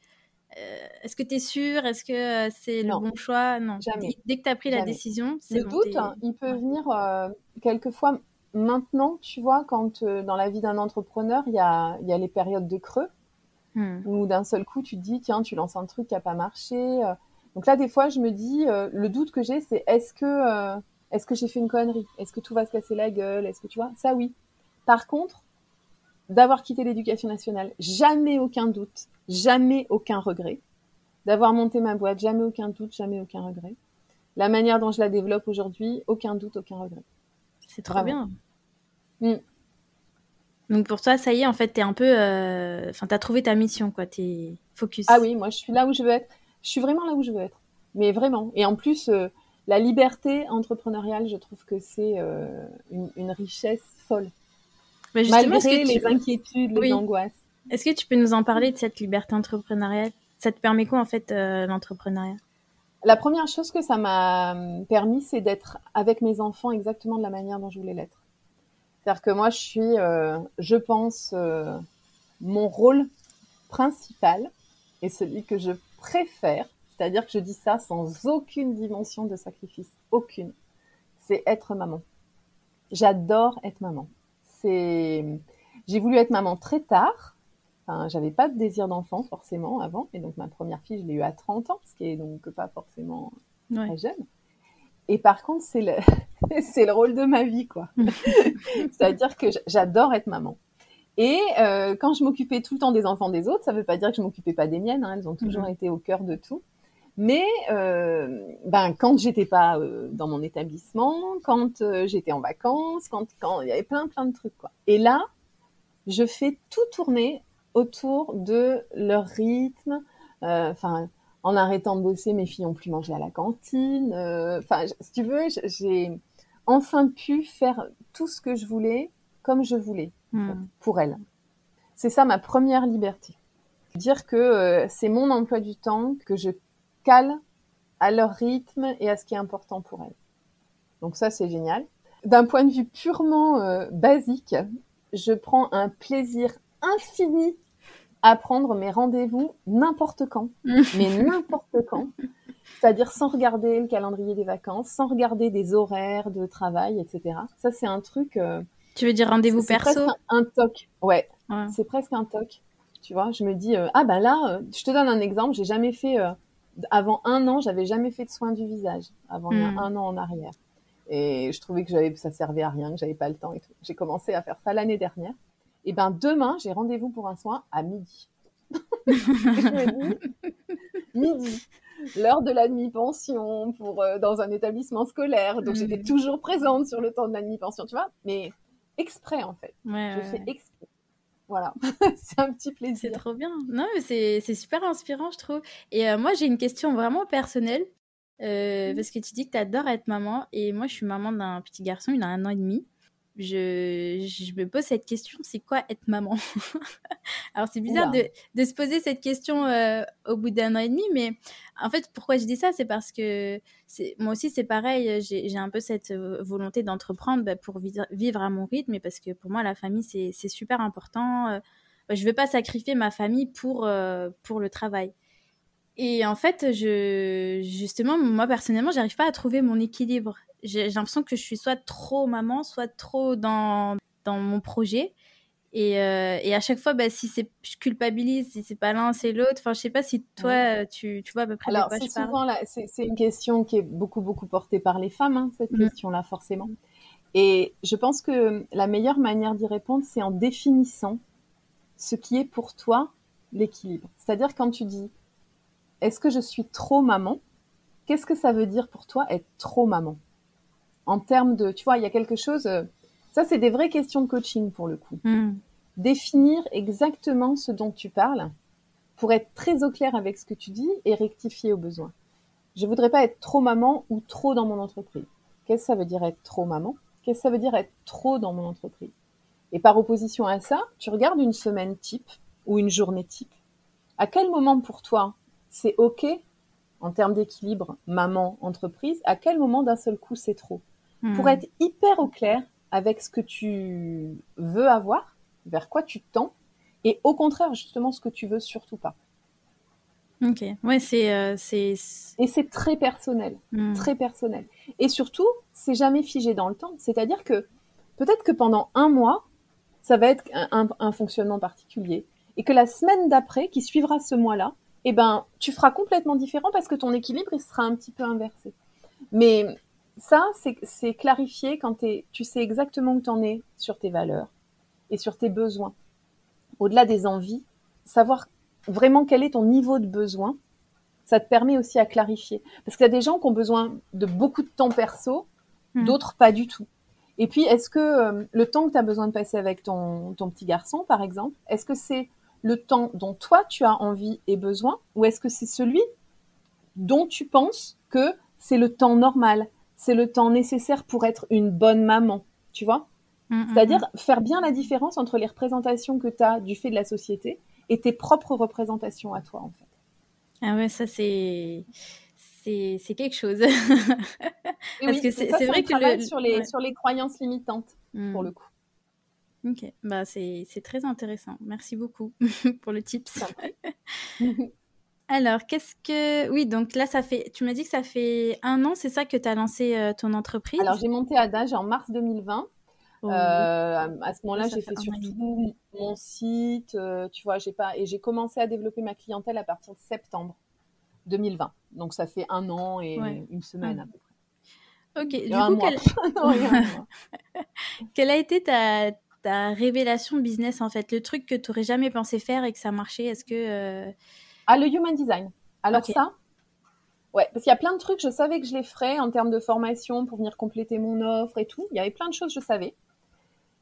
est-ce que tu es sûr Est-ce que c'est le bon choix? Non. Jamais. Dès que tu as pris la décision, c'est Le doute, hein, il peut venir quelquefois maintenant, tu vois, quand euh, dans la vie d'un entrepreneur, il y a, y a, les périodes de creux, hmm. où d'un seul coup, tu te dis, tiens, tu lances un truc qui n'a pas marché. Euh. Donc là, des fois, je me dis, euh, le doute que j'ai, c'est est-ce que, est-ce que j'ai fait une connerie? Est-ce que tout va se casser la gueule? Est-ce que tu vois? Ça, oui. Par contre, d'avoir quitté l'éducation nationale, jamais aucun doute, jamais aucun regret. D'avoir monté ma boîte, jamais aucun doute, jamais aucun regret. La manière dont je la développe aujourd'hui, aucun doute, aucun regret. C'est trop bien. Mm. Donc pour toi, ça y est, en fait, t'es un peu, euh, enfin, t'as trouvé ta mission, quoi. T'es focus. Ah oui, moi, je suis là où je veux être. Je suis vraiment là où je veux être. Mais vraiment. Et en plus, euh, la liberté entrepreneuriale, je trouve que c'est euh, une, richesse folle. Malgré les inquiétudes, les angoisses. Est-ce que tu peux nous en parler de cette liberté entrepreneuriale? Ça te permet quoi, en fait, l'entrepreneuriat? La première chose que ça m'a permis, c'est d'être avec mes enfants exactement de la manière dont je voulais l'être. C'est-à-dire que moi, je suis, euh, je pense, euh, mon rôle principal et celui que je préfère, c'est-à-dire que je dis ça sans aucune dimension de sacrifice, aucune, c'est être maman. J'adore être maman. J'ai voulu être maman très tard. Enfin, j'avais pas de désir d'enfant forcément avant, et donc ma première fille, je l'ai eue à 30 ans, ce qui est donc pas forcément très jeune. Et par contre, c'est le, c'est le rôle de ma vie, quoi. C'est-à-dire que j'adore être maman. Et euh, quand je m'occupais tout le temps des enfants des autres, ça ne veut pas dire que je m'occupais pas des miennes. Hein, elles ont toujours mhm. été au cœur de tout. Mais euh, ben quand j'étais pas euh, dans mon établissement, quand j'étais en vacances, quand quand il y avait plein plein de trucs quoi. Et là, je fais tout tourner autour de leur rythme. Euh, enfin, en arrêtant de bosser, mes filles ont plus mangé à la cantine. Euh, enfin, si tu veux, j'ai enfin pu faire tout ce que je voulais comme je voulais hmm. pour elles. C'est ça ma première liberté. Dire que euh, c'est mon emploi du temps, que je cale à leur rythme et à ce qui est important pour elles. Donc ça, c'est génial. D'un point de vue purement euh, basique, je prends un plaisir infini à prendre mes rendez-vous n'importe quand, mais n'importe quand. C'est-à-dire sans regarder le calendrier des vacances, sans regarder des horaires de travail, etc. Ça, c'est un truc. Euh, tu veux dire rendez-vous perso C'est presque un, toc. Ouais. C'est presque un toc. Tu vois, je me dis euh, ah bah là, euh, je te donne un exemple. J'ai jamais fait avant un an, j'avais jamais fait de soins du visage avant hmm. un an en arrière. Et je trouvais que j'avais, ça servait à rien, que j'avais pas le temps et tout. J'ai commencé à faire ça l'année dernière. Et ben demain, j'ai rendez-vous pour un soin à midi. midi, l'heure de la demi-pension pour euh, dans un établissement scolaire. Donc j'étais mm. toujours présente sur le temps de la demi-pension, tu vois. Mais exprès en fait. je fais exprès. Voilà, c'est un petit plaisir. C'est trop bien. Non, mais c'est super inspirant, je trouve. Et euh, moi, j'ai une question vraiment personnelle. Euh, mm. Parce que tu dis que tu adores être maman. Et moi, je suis maman d'un petit garçon, il a un an et demi. Je, je, me pose cette question, c'est quoi être maman Alors c'est bizarre de, de, se poser cette question euh, au bout d'un an et demi, mais en fait pourquoi je dis ça, c'est parce que moi aussi c'est pareil, j'ai un peu cette euh, volonté d'entreprendre bah, pour vivre à mon rythme, et parce que pour moi la famille c'est super important. Euh, bah, je ne veux pas sacrifier ma famille pour, pour le travail. Et en fait, je, justement, moi personnellement, j'arrive pas à trouver mon équilibre j'ai l'impression que je suis soit trop maman, soit trop dans, dans mon projet. Et, euh, et à chaque fois, bah, si c'est, je culpabilise, si c'est pas l'un, c'est l'autre. Enfin, je sais pas si toi, tu, tu vois à peu près Alors, de quoi je c'est une question qui est beaucoup, beaucoup portée par les femmes, hein, cette mm. question-là, forcément. Et je pense que la meilleure manière d'y répondre, c'est en définissant ce qui est pour toi l'équilibre. C'est-à-dire quand tu dis, est-ce que je suis trop maman Qu'est-ce que ça veut dire pour toi être trop maman? En termes de, tu vois, il y a quelque chose. Euh, ça, c'est des vraies questions de coaching pour le coup. Hmm. Définir exactement ce dont tu parles pour être très au clair avec ce que tu dis et rectifier au besoin. Je voudrais pas être trop maman ou trop dans mon entreprise. Qu'est-ce que ça veut dire être trop maman? Qu'est-ce que ça veut dire être trop dans mon entreprise? Et par opposition à ça, tu regardes une semaine type ou une journée type. À quel moment pour toi c'est OK en termes d'équilibre maman-entreprise À quel moment d'un seul coup c'est trop? Pour hmm. être hyper au clair avec ce que tu veux avoir, vers quoi tu tends, et au contraire, justement, ce que tu veux surtout pas. Ok, ouais, c'est. Euh. Et c'est très personnel, hmm. très personnel. Et surtout, c'est jamais figé dans le temps. C'est-à-dire que peut-être que pendant un mois, ça va être un, un, fonctionnement particulier, et que la semaine d'après, qui suivra ce mois-là, eh ben, tu feras complètement différent parce que ton équilibre, il sera un petit peu inversé. Mais ça, c'est clarifié quand tu sais exactement où tu en es sur tes valeurs et sur tes besoins. Au-delà des envies, savoir vraiment quel est ton niveau de besoin, ça te permet aussi à clarifier. Parce qu'il y a des gens qui ont besoin de beaucoup de temps perso, hmm. d'autres pas du tout. Et puis, est-ce que euh, le temps que tu as besoin de passer avec ton, ton petit garçon, par exemple, est-ce que c'est le temps dont toi tu as envie et besoin, ou est-ce que c'est celui dont tu penses que c'est le temps normal? C'est le temps nécessaire pour être une bonne maman, tu vois? Mm, mm, C'est-à-dire mm. faire bien la différence entre les représentations que tu as du fait de la société et tes propres représentations à toi, en fait. Ah ouais, ça c'est c'est quelque chose. Parce que c'est vrai que le... sur les sur les croyances limitantes pour le coup. Ok, bah c'est très intéressant. Merci beaucoup pour le tips. Alors, qu'est-ce que... Oui, donc là, ça fait... Tu m'as dit que ça fait un an, c'est ça que tu as lancé euh, ton entreprise? Alors, j'ai monté Adage en mars 2020. Euh, à ce moment-là, j'ai fait, surtout mon site, euh, tu vois, j'ai pas et j'ai commencé à développer ma clientèle à partir de septembre 2020. Donc ça fait un an et une semaine à peu près. Ok, du coup, quelle... a été ta, ta révélation business en fait, le truc que tu n'aurais jamais pensé faire et que ça marchait Est-ce que ah, le human design. Alors ça, ouais, parce qu'il y a plein de trucs, je savais que je les ferais en termes de formation pour venir compléter mon offre et tout. Il y avait plein de choses, je savais.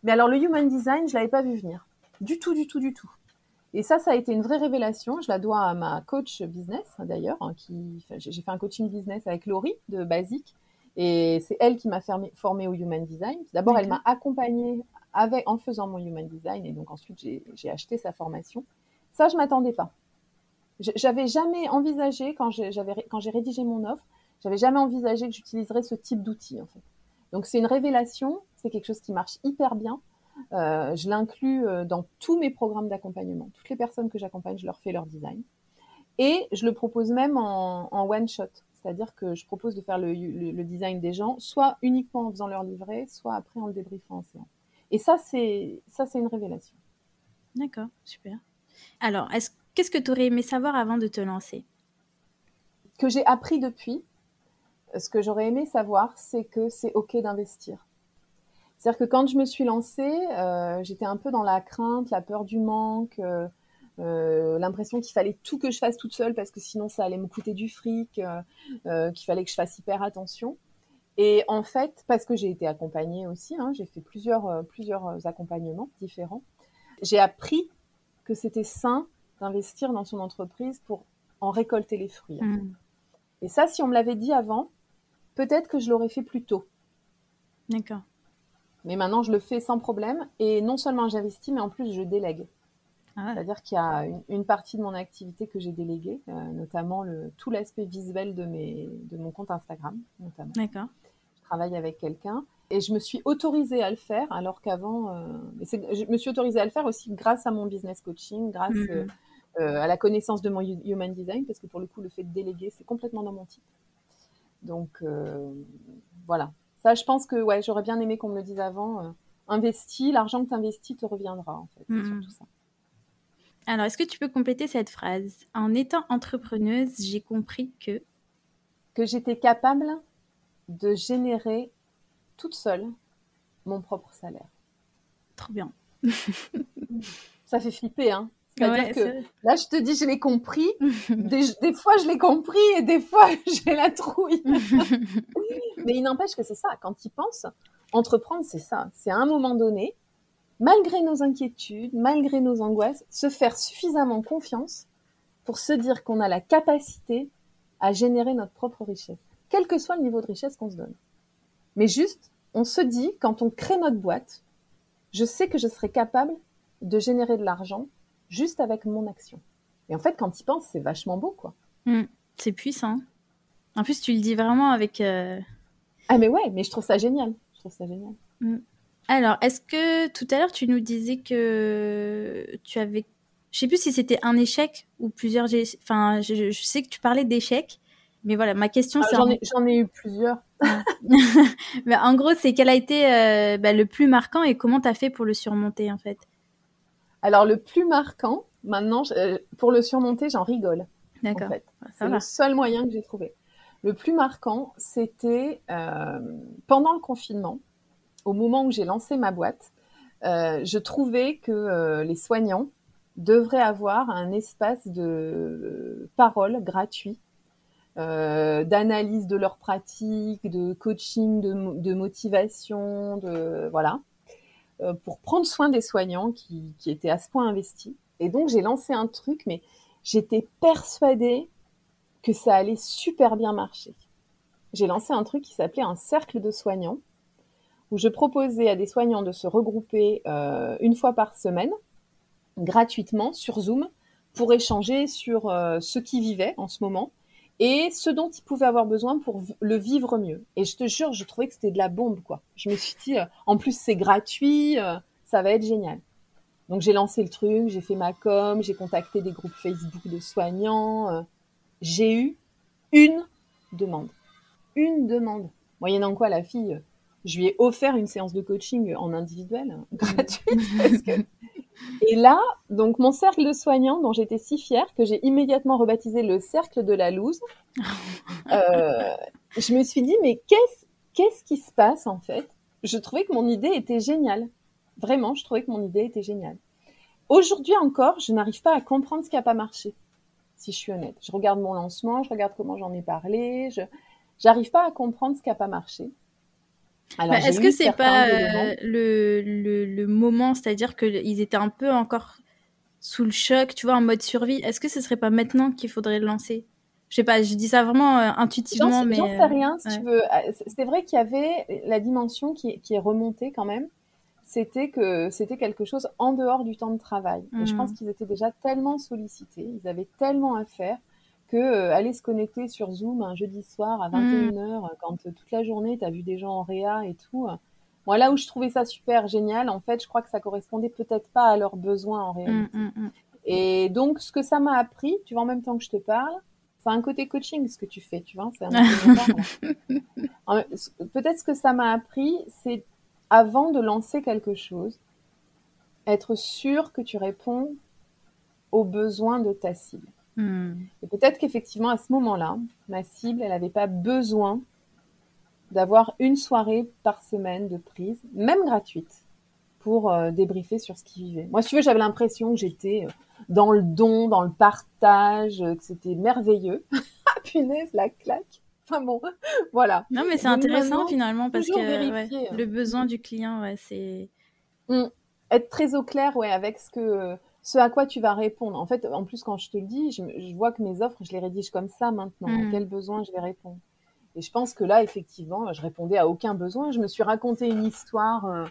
Mais alors le human design, je l'avais pas vu venir. Du tout, du tout, du tout. Et ça, ça a été une vraie révélation. Je la dois à ma coach business, d'ailleurs, hein, qui, j'ai fait un coaching business avec Laurie de Basique. Et c'est elle qui m'a formée au Human Design. D'abord, elle m'a accompagnée avec, en faisant mon Human Design. Et donc, ensuite, j'ai acheté sa formation. Ça, je m'attendais pas. J'avais jamais envisagé, quand j'ai rédigé mon offre, j'avais jamais envisagé que j'utiliserais ce type d'outil, en fait. Donc, c'est une révélation, c'est quelque chose qui marche hyper bien. Euh, je l'inclus euh, dans tous mes programmes d'accompagnement. Toutes les personnes que j'accompagne, je leur fais leur design. Et je le propose même en, one shot. C'est-à-dire que je propose de faire le, le, design des gens, soit uniquement en faisant leur livret, soit après en le débriefant en séance. Et ça, c'est ça, c'est une révélation. D'accord, super. Alors, est-ce Qu'est-ce que tu aurais aimé savoir avant de te lancer? Que j'ai appris depuis, ce que j'aurais aimé savoir, c'est que c'est OK d'investir. C'est-à-dire que quand je me suis lancée, euh, j'étais un peu dans la crainte, la peur du manque, euh, euh, l'impression qu'il fallait tout que je fasse toute seule parce que sinon ça allait me coûter du fric, qu'il fallait que je fasse hyper attention. Et en fait, parce que j'ai été accompagnée aussi, hein, j'ai fait plusieurs, plusieurs accompagnements différents, j'ai appris que c'était sain d'investir dans son entreprise pour en récolter les fruits. Hmm. Et ça, si on me l'avait dit avant, peut-être que je l'aurais fait plus tôt. D'accord. Mais maintenant, je le fais sans problème. Et non seulement j'investis, mais en plus, je délègue. Ah C'est-à-dire qu'il y a une, partie de mon activité que j'ai déléguée, euh, notamment le, tout l'aspect visuel de, mes, de mon compte Instagram, notamment. D'accord. Je travaille avec quelqu'un et je me suis autorisée à le faire, alors qu'avant, euh, je me suis autorisée à le faire aussi grâce à mon business coaching, grâce mmh. euh, à la connaissance de mon human design, parce que pour le coup, le fait de déléguer, c'est complètement dans mon type. Donc voilà. Ça, je pense que ouais, j'aurais bien aimé qu'on me le dise avant. investis, l'argent que tu investis te reviendra, en fait. C'est mmh. surtout ça. Alors, est-ce que tu peux compléter cette phrase? En étant entrepreneuse, j'ai compris que... Que j'étais capable de générer toute seule mon propre salaire. Trop bien. Ça fait flipper, hein c'est-à-dire que là, je te dis, je l'ai compris. des, fois, je l'ai compris et des fois, j'ai la trouille. Mais il n'empêche que c'est ça. Quand il pense, entreprendre, c'est ça. C'est à un moment donné, malgré nos inquiétudes, malgré nos angoisses, se faire suffisamment confiance pour se dire qu'on a la capacité à générer notre propre richesse, quel que soit le niveau de richesse qu'on se donne. Mais juste, on se dit, quand on crée notre boîte, je sais que je serai capable de générer de l'argent juste avec mon action. Et en fait, quand tu y penses, c'est vachement beau, quoi. Hmm, c'est puissant. En plus, tu le dis vraiment avec. Euh, ah, mais ouais, mais je trouve ça génial. Je trouve ça génial. Hmm. Alors, est-ce que tout à l'heure, tu nous disais que tu avais. Je sais plus si c'était un échec ou plusieurs. Enfin, je, sais que tu parlais d'échecs. Mais voilà, ma question, ah, c'est. J'en ai, eu plusieurs. mais en gros, c'est quel a été euh, bah, le plus marquant et comment tu as fait pour le surmonter, en fait? Alors, le plus marquant, maintenant, euh, pour le surmonter, j'en rigole. D'accord. En fait. C'est le seul moyen que j'ai trouvé. Le plus marquant, c'était euh, pendant le confinement au moment où j'ai lancé ma boîte, euh, je trouvais que euh, les soignants devraient avoir un espace de parole gratuit, d'analyse de leurs pratiques, de coaching, de, motivation, de voilà, pour prendre soin des soignants qui, qui étaient à ce point investis. Et donc j'ai lancé un truc, mais j'étais persuadée que ça allait super bien marcher. J'ai lancé un truc qui s'appelait un cercle de soignants où je proposais à des soignants de se regrouper euh, une fois par semaine, gratuitement, sur Zoom, pour échanger sur euh, ce qui vivaient en ce moment et ce dont ils pouvaient avoir besoin pour le vivre mieux. Et je te jure, je trouvais que c'était de la bombe, quoi. Je me suis dit, euh, en plus c'est gratuit, ça va être génial. Donc j'ai lancé le truc, j'ai fait ma com, j'ai contacté des groupes Facebook de soignants. j'ai eu une demande. Une demande. Moyennant quoi la fille je lui ai offert une séance de coaching en individuel, gratuite. Et là, donc mon cercle de soignants, dont j'étais si fière que j'ai immédiatement rebaptisé le cercle de la loose, euh, je me suis dit, mais qu'est-ce, qu'est-ce qui se passe en fait? Je trouvais que mon idée était géniale. Vraiment, je trouvais que mon idée était géniale. Aujourd'hui encore, je n'arrive pas à comprendre ce qui n'a pas marché, si je suis honnête. Je regarde mon lancement, je regarde comment j'en ai parlé, je n'arrive pas à comprendre ce qui n'a pas marché. Est-ce que c'est pas euh, le, le, le, moment, c'est-à-dire qu'ils étaient un peu encore sous le choc, tu vois, en mode survie Est-ce que ce serait pas maintenant qu'il faudrait le lancer? Je sais pas, je dis ça vraiment euh, intuitivement, mais. J'en sais rien, si tu veux. Ah, c'est vrai qu'il y avait la dimension qui, qui est remontée quand même. C'était que c'était quelque chose en dehors du temps de travail. Et je pense mmh. qu'ils étaient déjà tellement sollicités, ils avaient tellement à faire que euh, aller se connecter sur Zoom un jeudi soir à 21h, mm. quand euh, toute la journée, tu as vu des gens en réa et tout. Euh, moi, là où je trouvais ça super génial, en fait, je crois que ça correspondait peut-être pas à leurs besoins en réalité. Mm, mm, et donc, ce que ça m'a appris, tu vois, en même temps que je te parle, c'est un côté coaching ce que tu fais, tu vois. peut-être ce que ça m'a appris, c'est avant de lancer quelque chose, être sûr que tu réponds aux besoins de ta cible. Hmm. Et peut-être qu'effectivement, à ce moment-là, ma cible, elle n'avait pas besoin d'avoir une soirée par semaine de prise, même gratuite, pour euh, débriefer sur ce qu'ils vivaient. Moi, si tu veux, j'avais l'impression que j'étais euh, dans le don, dans le partage, euh, que c'était merveilleux. Ah, punaise, la claque. Enfin bon, voilà. Non, mais c'est intéressant finalement parce que le besoin du client, ouais, c'est. Hmm. Être très au clair, ouais, avec ce que ce à quoi tu vas répondre. En fait, en plus, quand je te le dis, je, vois que mes offres, je les rédige comme ça maintenant. À mm. quel besoin je vais répondre. Et je pense que là, effectivement, je répondais à aucun besoin. Je me suis raconté une histoire euh,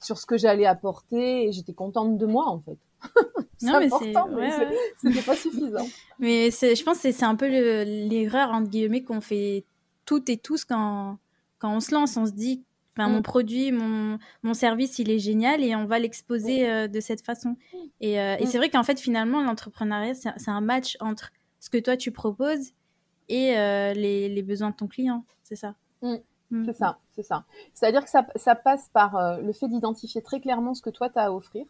sur ce que j'allais apporter et j'étais contente de moi, en fait. c'est non, mais important, mais c'était pas suffisant. Mais je pense que c'est un peu l'erreur, entre guillemets, qu'on fait toutes et tous quand, quand on se lance. On se dit, Enfin, mon mm. produit, mon, mon, service, il est génial et on va l'exposer euh, de cette façon. Et, euh, et mm. c'est vrai qu'en fait, finalement, l'entrepreneuriat, c'est un match entre ce que toi tu proposes et euh, les, les, besoins de ton client. C'est ça. C'est ça, c'est ça. C'est-à-dire que ça, ça, passe par le fait d'identifier très clairement ce que toi tu as à offrir,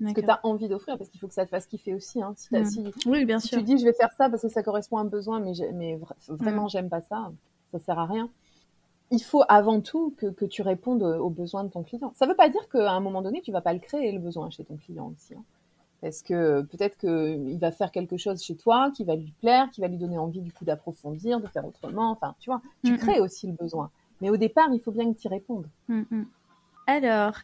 ce que tu as envie d'offrir, parce qu'il faut que ça te fasse kiffer aussi. Hein. Si, si, oui, bien sûr. tu dis je vais faire ça parce que ça correspond à un besoin, mais, mais vraiment j'aime pas ça, ça sert à rien il faut avant tout que, tu répondes aux besoins de ton client. Ça ne veut pas dire qu'à un moment donné, tu vas pas le créer, le besoin chez ton client aussi. Hein. Parce que peut-être qu'il va faire quelque chose chez toi qui va lui plaire, qui va lui donner envie du coup d'approfondir, de faire autrement. Enfin, tu vois, tu crées aussi le besoin. Mais au départ, il faut bien que tu y répondes. Alors,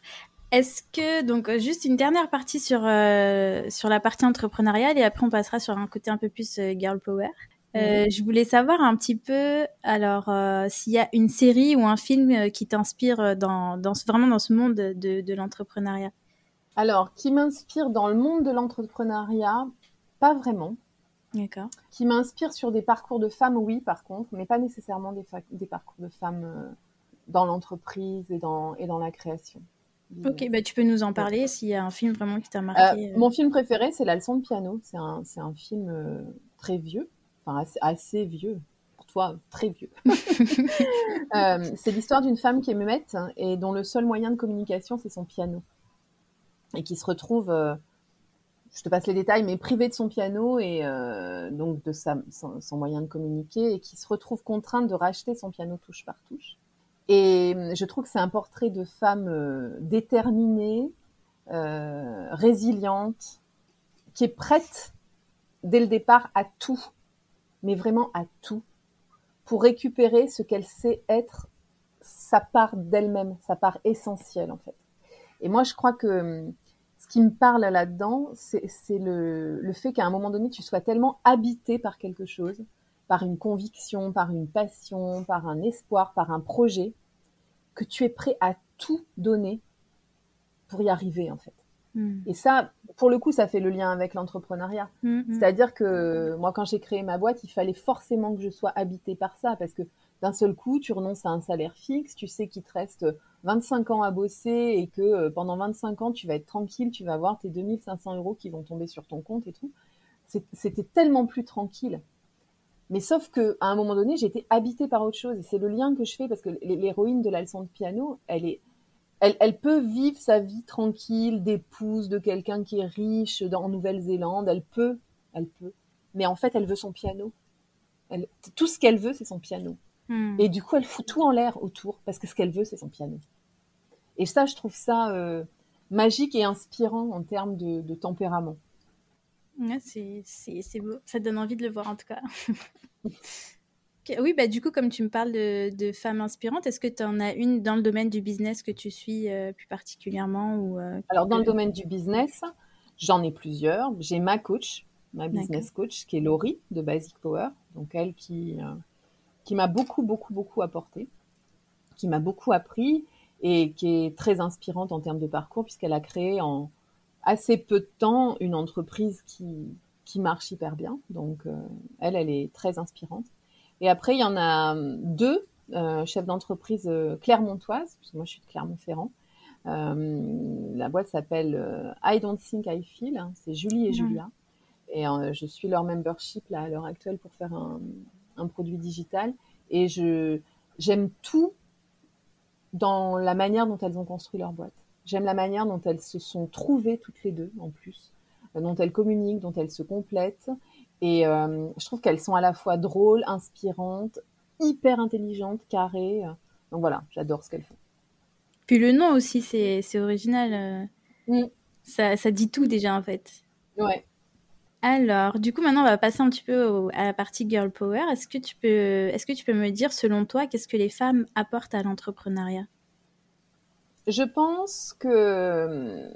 est-ce que, donc, juste une dernière partie sur, euh, sur la partie entrepreneuriale et après on passera sur un côté un peu plus euh, girl power. Euh, je voulais savoir un petit peu, alors, euh, s'il y a une série ou un film euh, qui t'inspire dans, dans vraiment dans ce monde de, de l'entrepreneuriat? Alors, qui m'inspire dans le monde de l'entrepreneuriat, pas vraiment. D'accord. Qui m'inspire sur des parcours de femmes, oui, par contre, mais pas nécessairement des, des parcours de femmes dans l'entreprise et dans, et dans la création. Ok, bah, tu peux nous en parler s'il y a un film vraiment qui t'a marqué. mon film préféré, c'est La leçon de piano. C'est un, un, film très vieux enfin assez, vieux, pour toi très vieux. Euh, c'est l'histoire d'une femme qui est muette et dont le seul moyen de communication c'est son piano et qui se retrouve, euh, je te passe les détails, mais privée de son piano et euh, donc de sa, son, moyen de communiquer et qui se retrouve contrainte de racheter son piano touche par touche. Et je trouve que c'est un portrait de femme déterminée, résiliente, qui est prête dès le départ à tout mais vraiment à tout, pour récupérer ce qu'elle sait être sa part d'elle-même, sa part essentielle en fait. Et moi, je crois que hum, ce qui me parle là-dedans, c'est le, le, fait qu'à un moment donné, tu sois tellement habité par quelque chose, par une conviction, par une passion, par un espoir, par un projet, que tu es prêt à tout donner pour y arriver en fait. Hmm. Et ça, pour le coup, ça fait le lien avec l'entrepreneuriat. Hmm, hmm. C'est-à-dire que moi, quand j'ai créé ma boîte, il fallait forcément que je sois habitée par ça, parce que d'un seul coup, tu renonces à un salaire fixe, tu sais qu'il te reste 25 ans à bosser et que euh, pendant 25 ans, tu vas être tranquille, tu vas avoir tes 2500 euros qui vont tomber sur ton compte et tout. C'était tellement plus tranquille. Mais sauf que à un moment donné, j'étais habitée par autre chose. Et c'est le lien que je fais parce que l'héroïne de la leçon de piano, elle est, elle, peut vivre sa vie tranquille d'épouse de quelqu'un qui est riche en Nouvelle-Zélande. Elle peut, elle peut. Mais en fait, elle veut son piano. Elle, tout ce qu'elle veut, c'est son piano. Hmm. Et du coup, elle fout tout en l'air autour parce que ce qu'elle veut, c'est son piano. Et ça, je trouve ça euh, magique et inspirant en termes de, tempérament. c'est beau. Ça donne envie de le voir en tout cas. Oui, bah, du coup, comme tu me parles de, femmes inspirantes, est-ce que tu en as une dans le domaine du business que tu suis euh, plus particulièrement ou, euh, Alors, dans le domaine du business, j'en ai plusieurs. J'ai ma coach, ma business coach, qui est Laurie de Basic Power. Donc, elle qui, euh, qui m'a beaucoup, beaucoup, beaucoup apporté, qui m'a beaucoup appris et qui est très inspirante en termes de parcours, puisqu'elle a créé en assez peu de temps une entreprise qui, qui marche hyper bien. Donc, elle, elle est très inspirante. Et après, il y en a euh, deux euh, chefs d'entreprise euh, clermontoises, parce que moi je suis de Clermont-Ferrand. la boîte s'appelle I Don't Think I Feel, hein, c'est Julie et Julia. Et je suis leur membership là, à l'heure actuelle pour faire un, un produit digital. Et je j'aime tout dans la manière dont elles ont construit leur boîte. J'aime la manière dont elles se sont trouvées toutes les deux en plus, dont elles communiquent, dont elles se complètent et euh, je trouve qu'elles sont à la fois drôles, inspirantes, hyper intelligentes, carrées. Donc voilà, j'adore ce qu'elles font. Puis le nom aussi, c'est original. Euh. Mm. Ça, ça, dit tout déjà en fait. Ouais. Alors, du coup, maintenant, on va passer un petit peu à la partie girl power. Est-ce que tu peux, est-ce que tu peux me dire, selon toi, qu'est-ce que les femmes apportent à l'entrepreneuriat? Je pense que euh,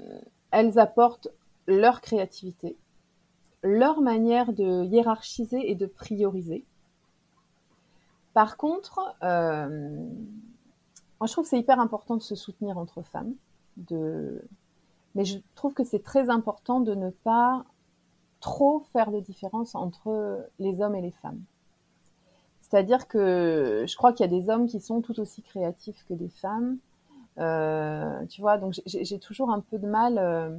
elles apportent leur créativité, leur manière de hiérarchiser et de prioriser. Par contre, euh, moi, je trouve que c'est hyper important de se soutenir entre femmes. De... Mais je trouve que c'est très important de ne pas trop faire de différence entre les hommes et les femmes. C'est-à-dire que je crois qu'il y a des hommes qui sont tout aussi créatifs que des femmes. Euh, tu vois, donc j'ai toujours un peu de mal euh,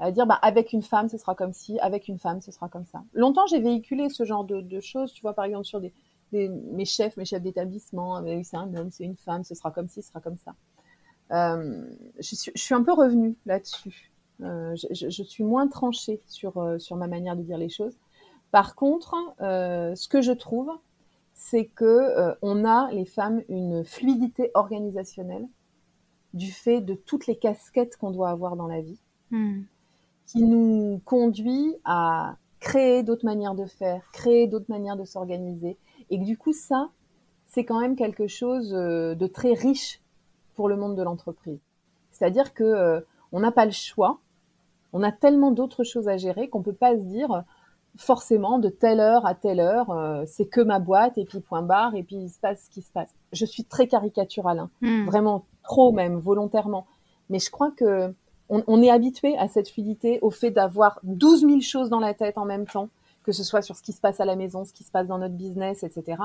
à dire, bah, avec une femme, ce sera comme ci, avec une femme, ce sera comme ça. Longtemps, j'ai véhiculé ce genre de, choses, tu vois, par exemple, sur des, mes chefs, mes chefs d'établissement, c'est un homme, c'est une femme, ce sera comme ci, ce sera comme ça. Euh, je, suis, un peu revenue là-dessus. Euh, je, suis moins tranchée sur, euh, sur ma manière de dire les choses. Par contre, euh, ce que je trouve, c'est que euh, on a les femmes une fluidité organisationnelle du fait de toutes les casquettes qu'on doit avoir dans la vie, hmm. Qui nous conduit à créer d'autres manières de faire, créer d'autres manières de s'organiser, et que du coup ça, c'est quand même quelque chose de très riche pour le monde de l'entreprise. C'est-à-dire que euh, on n'a pas le choix, on a tellement d'autres choses à gérer qu'on peut pas se dire forcément de telle heure à telle heure, euh, c'est que ma boîte et puis point barre et puis il se passe ce qui se passe. Je suis très caricaturale, hein, hmm. vraiment trop même volontairement, mais je crois que on, est habitué à cette fluidité, au fait d'avoir 12 000 choses dans la tête en même temps, que ce soit sur ce qui se passe à la maison, ce qui se passe dans notre business, etc.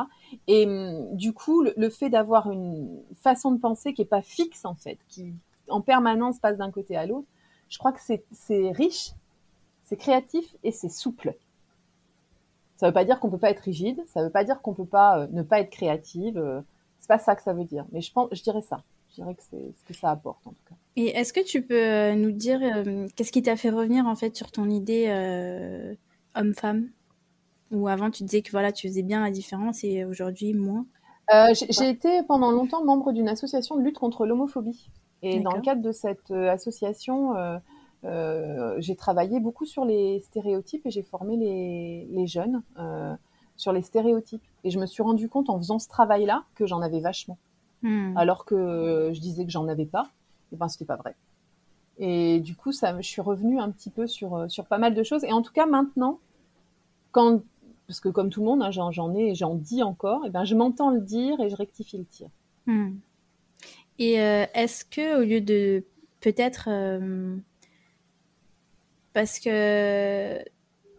Et hum, du coup, le, fait d'avoir une façon de penser qui est pas fixe en fait, qui en permanence passe d'un côté à l'autre, je crois que c'est riche, c'est créatif et c'est souple. Ça veut pas dire qu'on peut pas être rigide, ça veut pas dire qu'on peut pas euh, ne pas être créative. Euh, c'est pas ça que ça veut dire. Mais je pense, je dirais ça. Je dirais que c'est ce que ça apporte en tout cas. Et est-ce que tu peux euh, nous dire qu'est-ce qui t'a fait revenir en fait sur ton idée homme-femme? Ou avant tu disais que voilà tu faisais bien la différence et aujourd'hui moins? J'ai été pendant longtemps membre d'une association de lutte contre l'homophobie. Et dans le cadre de cette association, euh, j'ai travaillé beaucoup sur les stéréotypes et j'ai formé les, les jeunes euh, sur les stéréotypes. Et je me suis rendu compte en faisant ce travail-là que j'en avais vachement. Hmm. Alors que je disais que j'en avais pas, et ben c'était pas vrai. Et du coup, ça, je suis revenue un petit peu sur, euh, sur pas mal de choses. Et en tout cas, maintenant, quand, parce que comme tout le monde, hein, j'en ai et j'en dis encore, et ben je m'entends le dire et je rectifie le tir. Hmm. Et euh, est-ce que au lieu de peut-être euh, parce que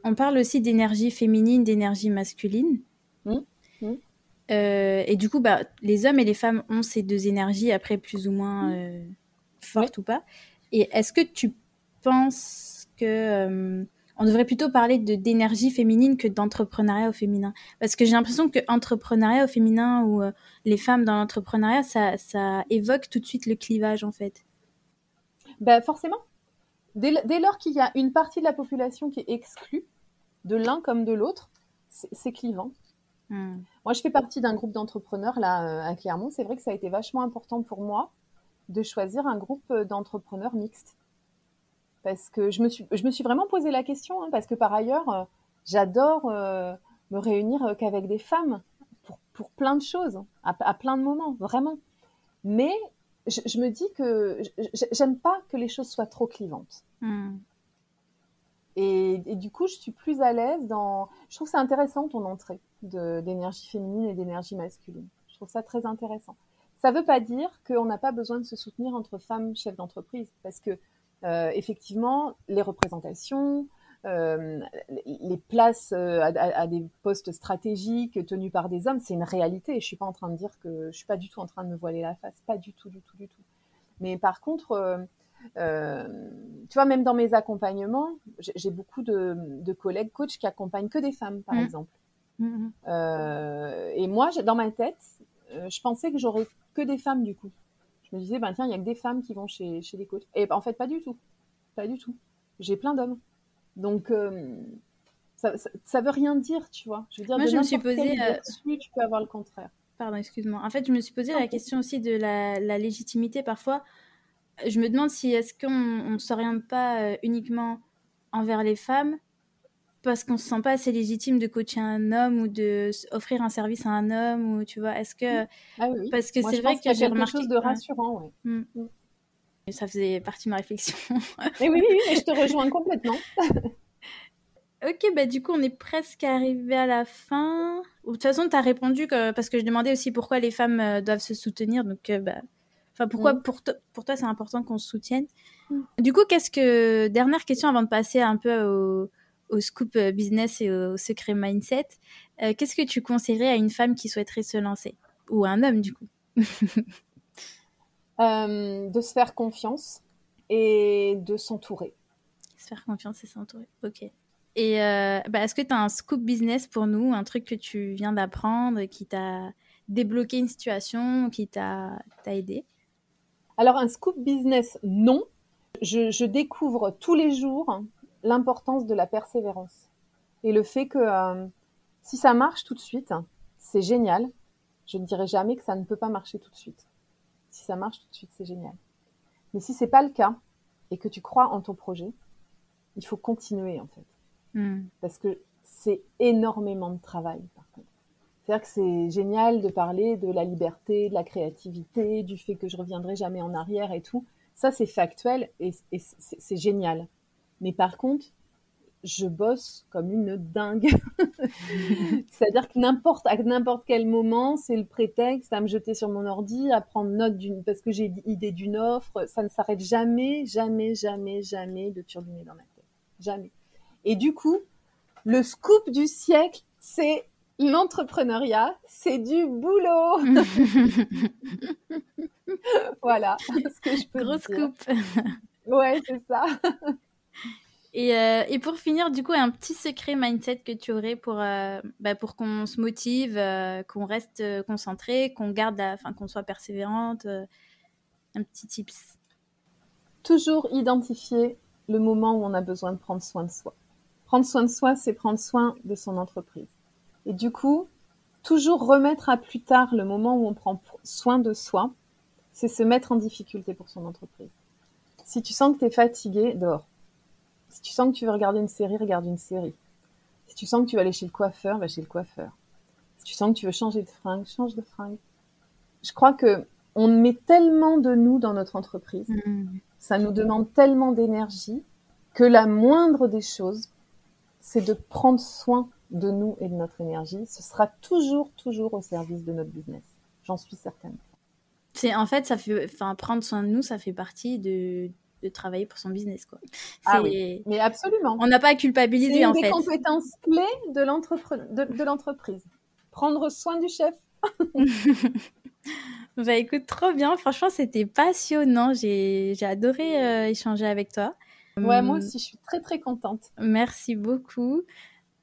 on parle aussi d'énergie féminine, d'énergie masculine. Mmh, mmh. Euh, et du coup, bah, les hommes et les femmes ont ces deux énergies, après plus ou moins euh, fortes ou pas. Et est-ce que tu penses que euh, on devrait plutôt parler de d'énergie féminine que d'entrepreneuriat au féminin? Parce que j'ai l'impression que entrepreneuriat au féminin ou les femmes dans l'entrepreneuriat, ça, ça évoque tout de suite le clivage en fait. Ben forcément, Dès, lors qu'il y a une partie de la population qui est exclue, de l'un comme de l'autre, c'est clivant. Hmm. Moi, je fais partie d'un groupe d'entrepreneurs là euh, à Clermont. C'est vrai que ça a été vachement important pour moi de choisir un groupe euh, d'entrepreneurs mixtes. Parce que je me suis, je me suis vraiment posé la question, hein, parce que par ailleurs, euh, j'adore me réunir qu'avec des femmes pour, pour, plein de choses, à, à, plein de moments, vraiment. Mais je, me dis que j'aime pas que les choses soient trop clivantes. Hmm. Et, du coup, je suis plus à l'aise dans. Je trouve ça intéressant ton entrée d'énergie féminine et d'énergie masculine. Je trouve ça très intéressant. Ça ne veut pas dire qu'on n'a pas besoin de se soutenir entre femmes chefs d'entreprise, parce que euh, effectivement, les représentations, euh, les places euh, à, des postes stratégiques tenus par des hommes, c'est une réalité. Je suis pas en train de dire que je suis pas du tout en train de me voiler la face, pas du tout, du tout, du tout. Mais par contre, tu vois, même dans mes accompagnements, j'ai beaucoup de, collègues coachs qui accompagnent que des femmes, par mmh. exemple. Mmh, mmh. et moi, dans ma tête, je pensais que j'aurais que des femmes du coup. Je me disais, ben tiens, il y a que des femmes qui vont chez, chez les coachs. Et en fait, pas du tout. Pas du tout. J'ai plein d'hommes. Donc, euh, ça, ça, veut rien dire, tu vois. Je veux dire, Moi, je me suis posé. Euh... tu peux avoir le contraire. Pardon, excuse-moi. En fait, je me suis posé la question aussi de la, la, légitimité. Parfois, je me demande si est-ce qu'on ne s'oriente pas euh, uniquement envers les femmes parce qu'on se sent pas assez légitime de coacher un homme ou de offrir un service à un homme ou tu vois est-ce que ah oui. parce que c'est vrai que j'ai remarqué quelque chose de rassurant ouais. Mm. Mm. Ça faisait partie de ma réflexion. mais oui, oui, mais je te rejoins complètement. Ok, bah du coup, on est presque arrivé à la fin. De toute façon, tu as répondu que, parce que je demandais aussi pourquoi les femmes euh, doivent se soutenir. Donc, euh, bah, enfin, pourquoi Mm. pour, to- pour toi c'est important qu'on se soutienne. Mm. Du coup, qu'est-ce que dernière question avant de passer un peu au, au scoop euh, business et au secret mindset, euh, qu'est-ce que tu conseillerais à une femme qui souhaiterait se lancer? Ou à un homme du coup Euh, de se faire confiance et de s'entourer. Se faire confiance et s'entourer. Ok. Et euh, bah, est-ce que tu as un scoop business pour nous, un truc que tu viens d'apprendre, qui t'a débloqué une situation, qui t'a t'a aidé? Alors un scoop business, non. Je, je découvre tous les jours l'importance de la persévérance et le fait que euh, si ça marche tout de suite, c'est génial. Je ne dirai jamais que ça ne peut pas marcher tout de suite. Si ça marche tout de suite, c'est génial. Mais si c'est pas le cas et que tu crois en ton projet, il faut continuer en fait. Hmm. parce que c'est énormément de travail par contre. C'est-à-dire que c'est génial de parler de la liberté, de la créativité, du fait que je reviendrai jamais en arrière et tout. Ça, c'est factuel et, c'est génial. Mais par contre, je bosse comme une dingue. C'est-à-dire que n'importe, à n'importe quel moment, c'est le prétexte à me jeter sur mon ordi, à prendre note d'une, parce que j'ai idée d'une offre. Ça ne s'arrête jamais, jamais, jamais, jamais de turbiner dans ma tête. Jamais. Et du coup, le scoop du siècle, c'est l'entrepreneuriat, c'est du boulot. voilà ce que je peux Gros dire. scoop. Ouais, c'est ça. Et, euh, et pour finir, du coup, un petit secret mindset que tu aurais pour, euh, bah, pour qu'on se motive, euh, qu'on reste concentré, qu'on garde, enfin, qu'on soit persévérante. un petit tips. Toujours identifier le moment où on a besoin de prendre soin de soi. Prendre soin de soi, c'est prendre soin de son entreprise. Et du coup, toujours remettre à plus tard le moment où on prend soin de soi, c'est se mettre en difficulté pour son entreprise. Si tu sens que tu es fatigué, dors. Si tu sens que tu veux regarder une série, regarde une série. Si tu sens que tu veux aller chez le coiffeur, va chez le coiffeur. Si tu sens que tu veux changer de fringue, change de fringue. Je crois que on met tellement de nous dans notre entreprise, ça nous demande tellement d'énergie que la moindre des choses, c'est de prendre soin de nous et de notre énergie. Ce sera toujours, toujours au service de notre business. J'en suis certaine. C'est en fait, ça fait, enfin, prendre soin de nous, ça fait partie de, de travailler pour son business, quoi. Ah oui. Mais absolument. On n'a pas à C'est culpabiliser une en des fait. compétences clés de l'entrepre- de, de l'entreprise. Prendre soin du chef. Bah écoute, trop bien. Franchement, c'était passionnant. J'ai j'ai adoré euh, échanger avec toi. Ouais, moi Hum, aussi, je suis très très contente. Merci beaucoup.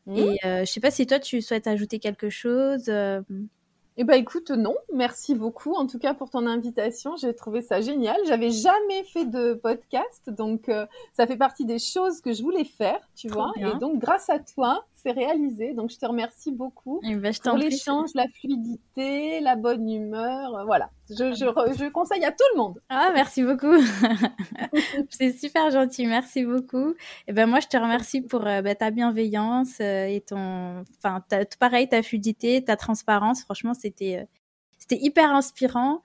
Mhm. Et euh, je sais pas si toi tu souhaites ajouter quelque chose. euh, Eh ben écoute, non, merci beaucoup en tout cas pour ton invitation. J'ai trouvé ça génial. J'avais jamais fait de podcast, donc euh, ça fait partie des choses que je voulais faire, tu Trop vois. bien. Et donc grâce à toi, c'est réalisé. Donc je te remercie beaucoup et ben, je pour l'échange, la fluidité, la bonne humeur. euh, Voilà, je, je, je conseille à tout le monde. Ah, merci beaucoup. C'est super gentil. Merci beaucoup. Et ben moi, je te remercie pour euh, bah, ta bienveillance euh, et ton, enfin, pareil, ta fluidité, ta transparence. Franchement, c'était, euh, c'était hyper inspirant.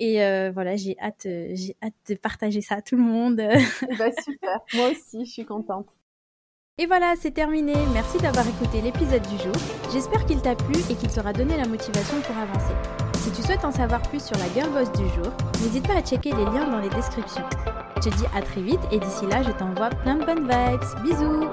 Et euh, voilà, j'ai hâte, j'ai hâte de partager ça à tout le monde. Eh ben, super, moi aussi, je suis contente. Et voilà, c'est terminé. Merci d'avoir écouté l'épisode du jour. J'espère qu'il t'a plu et qu'il t'aura donné la motivation pour avancer. Si tu souhaites en savoir plus sur la Girl Boss du jour, n'hésite pas à checker les liens dans les descriptions. Je te dis à très vite et d'ici là, je t'envoie plein de bonnes vibes. Bisous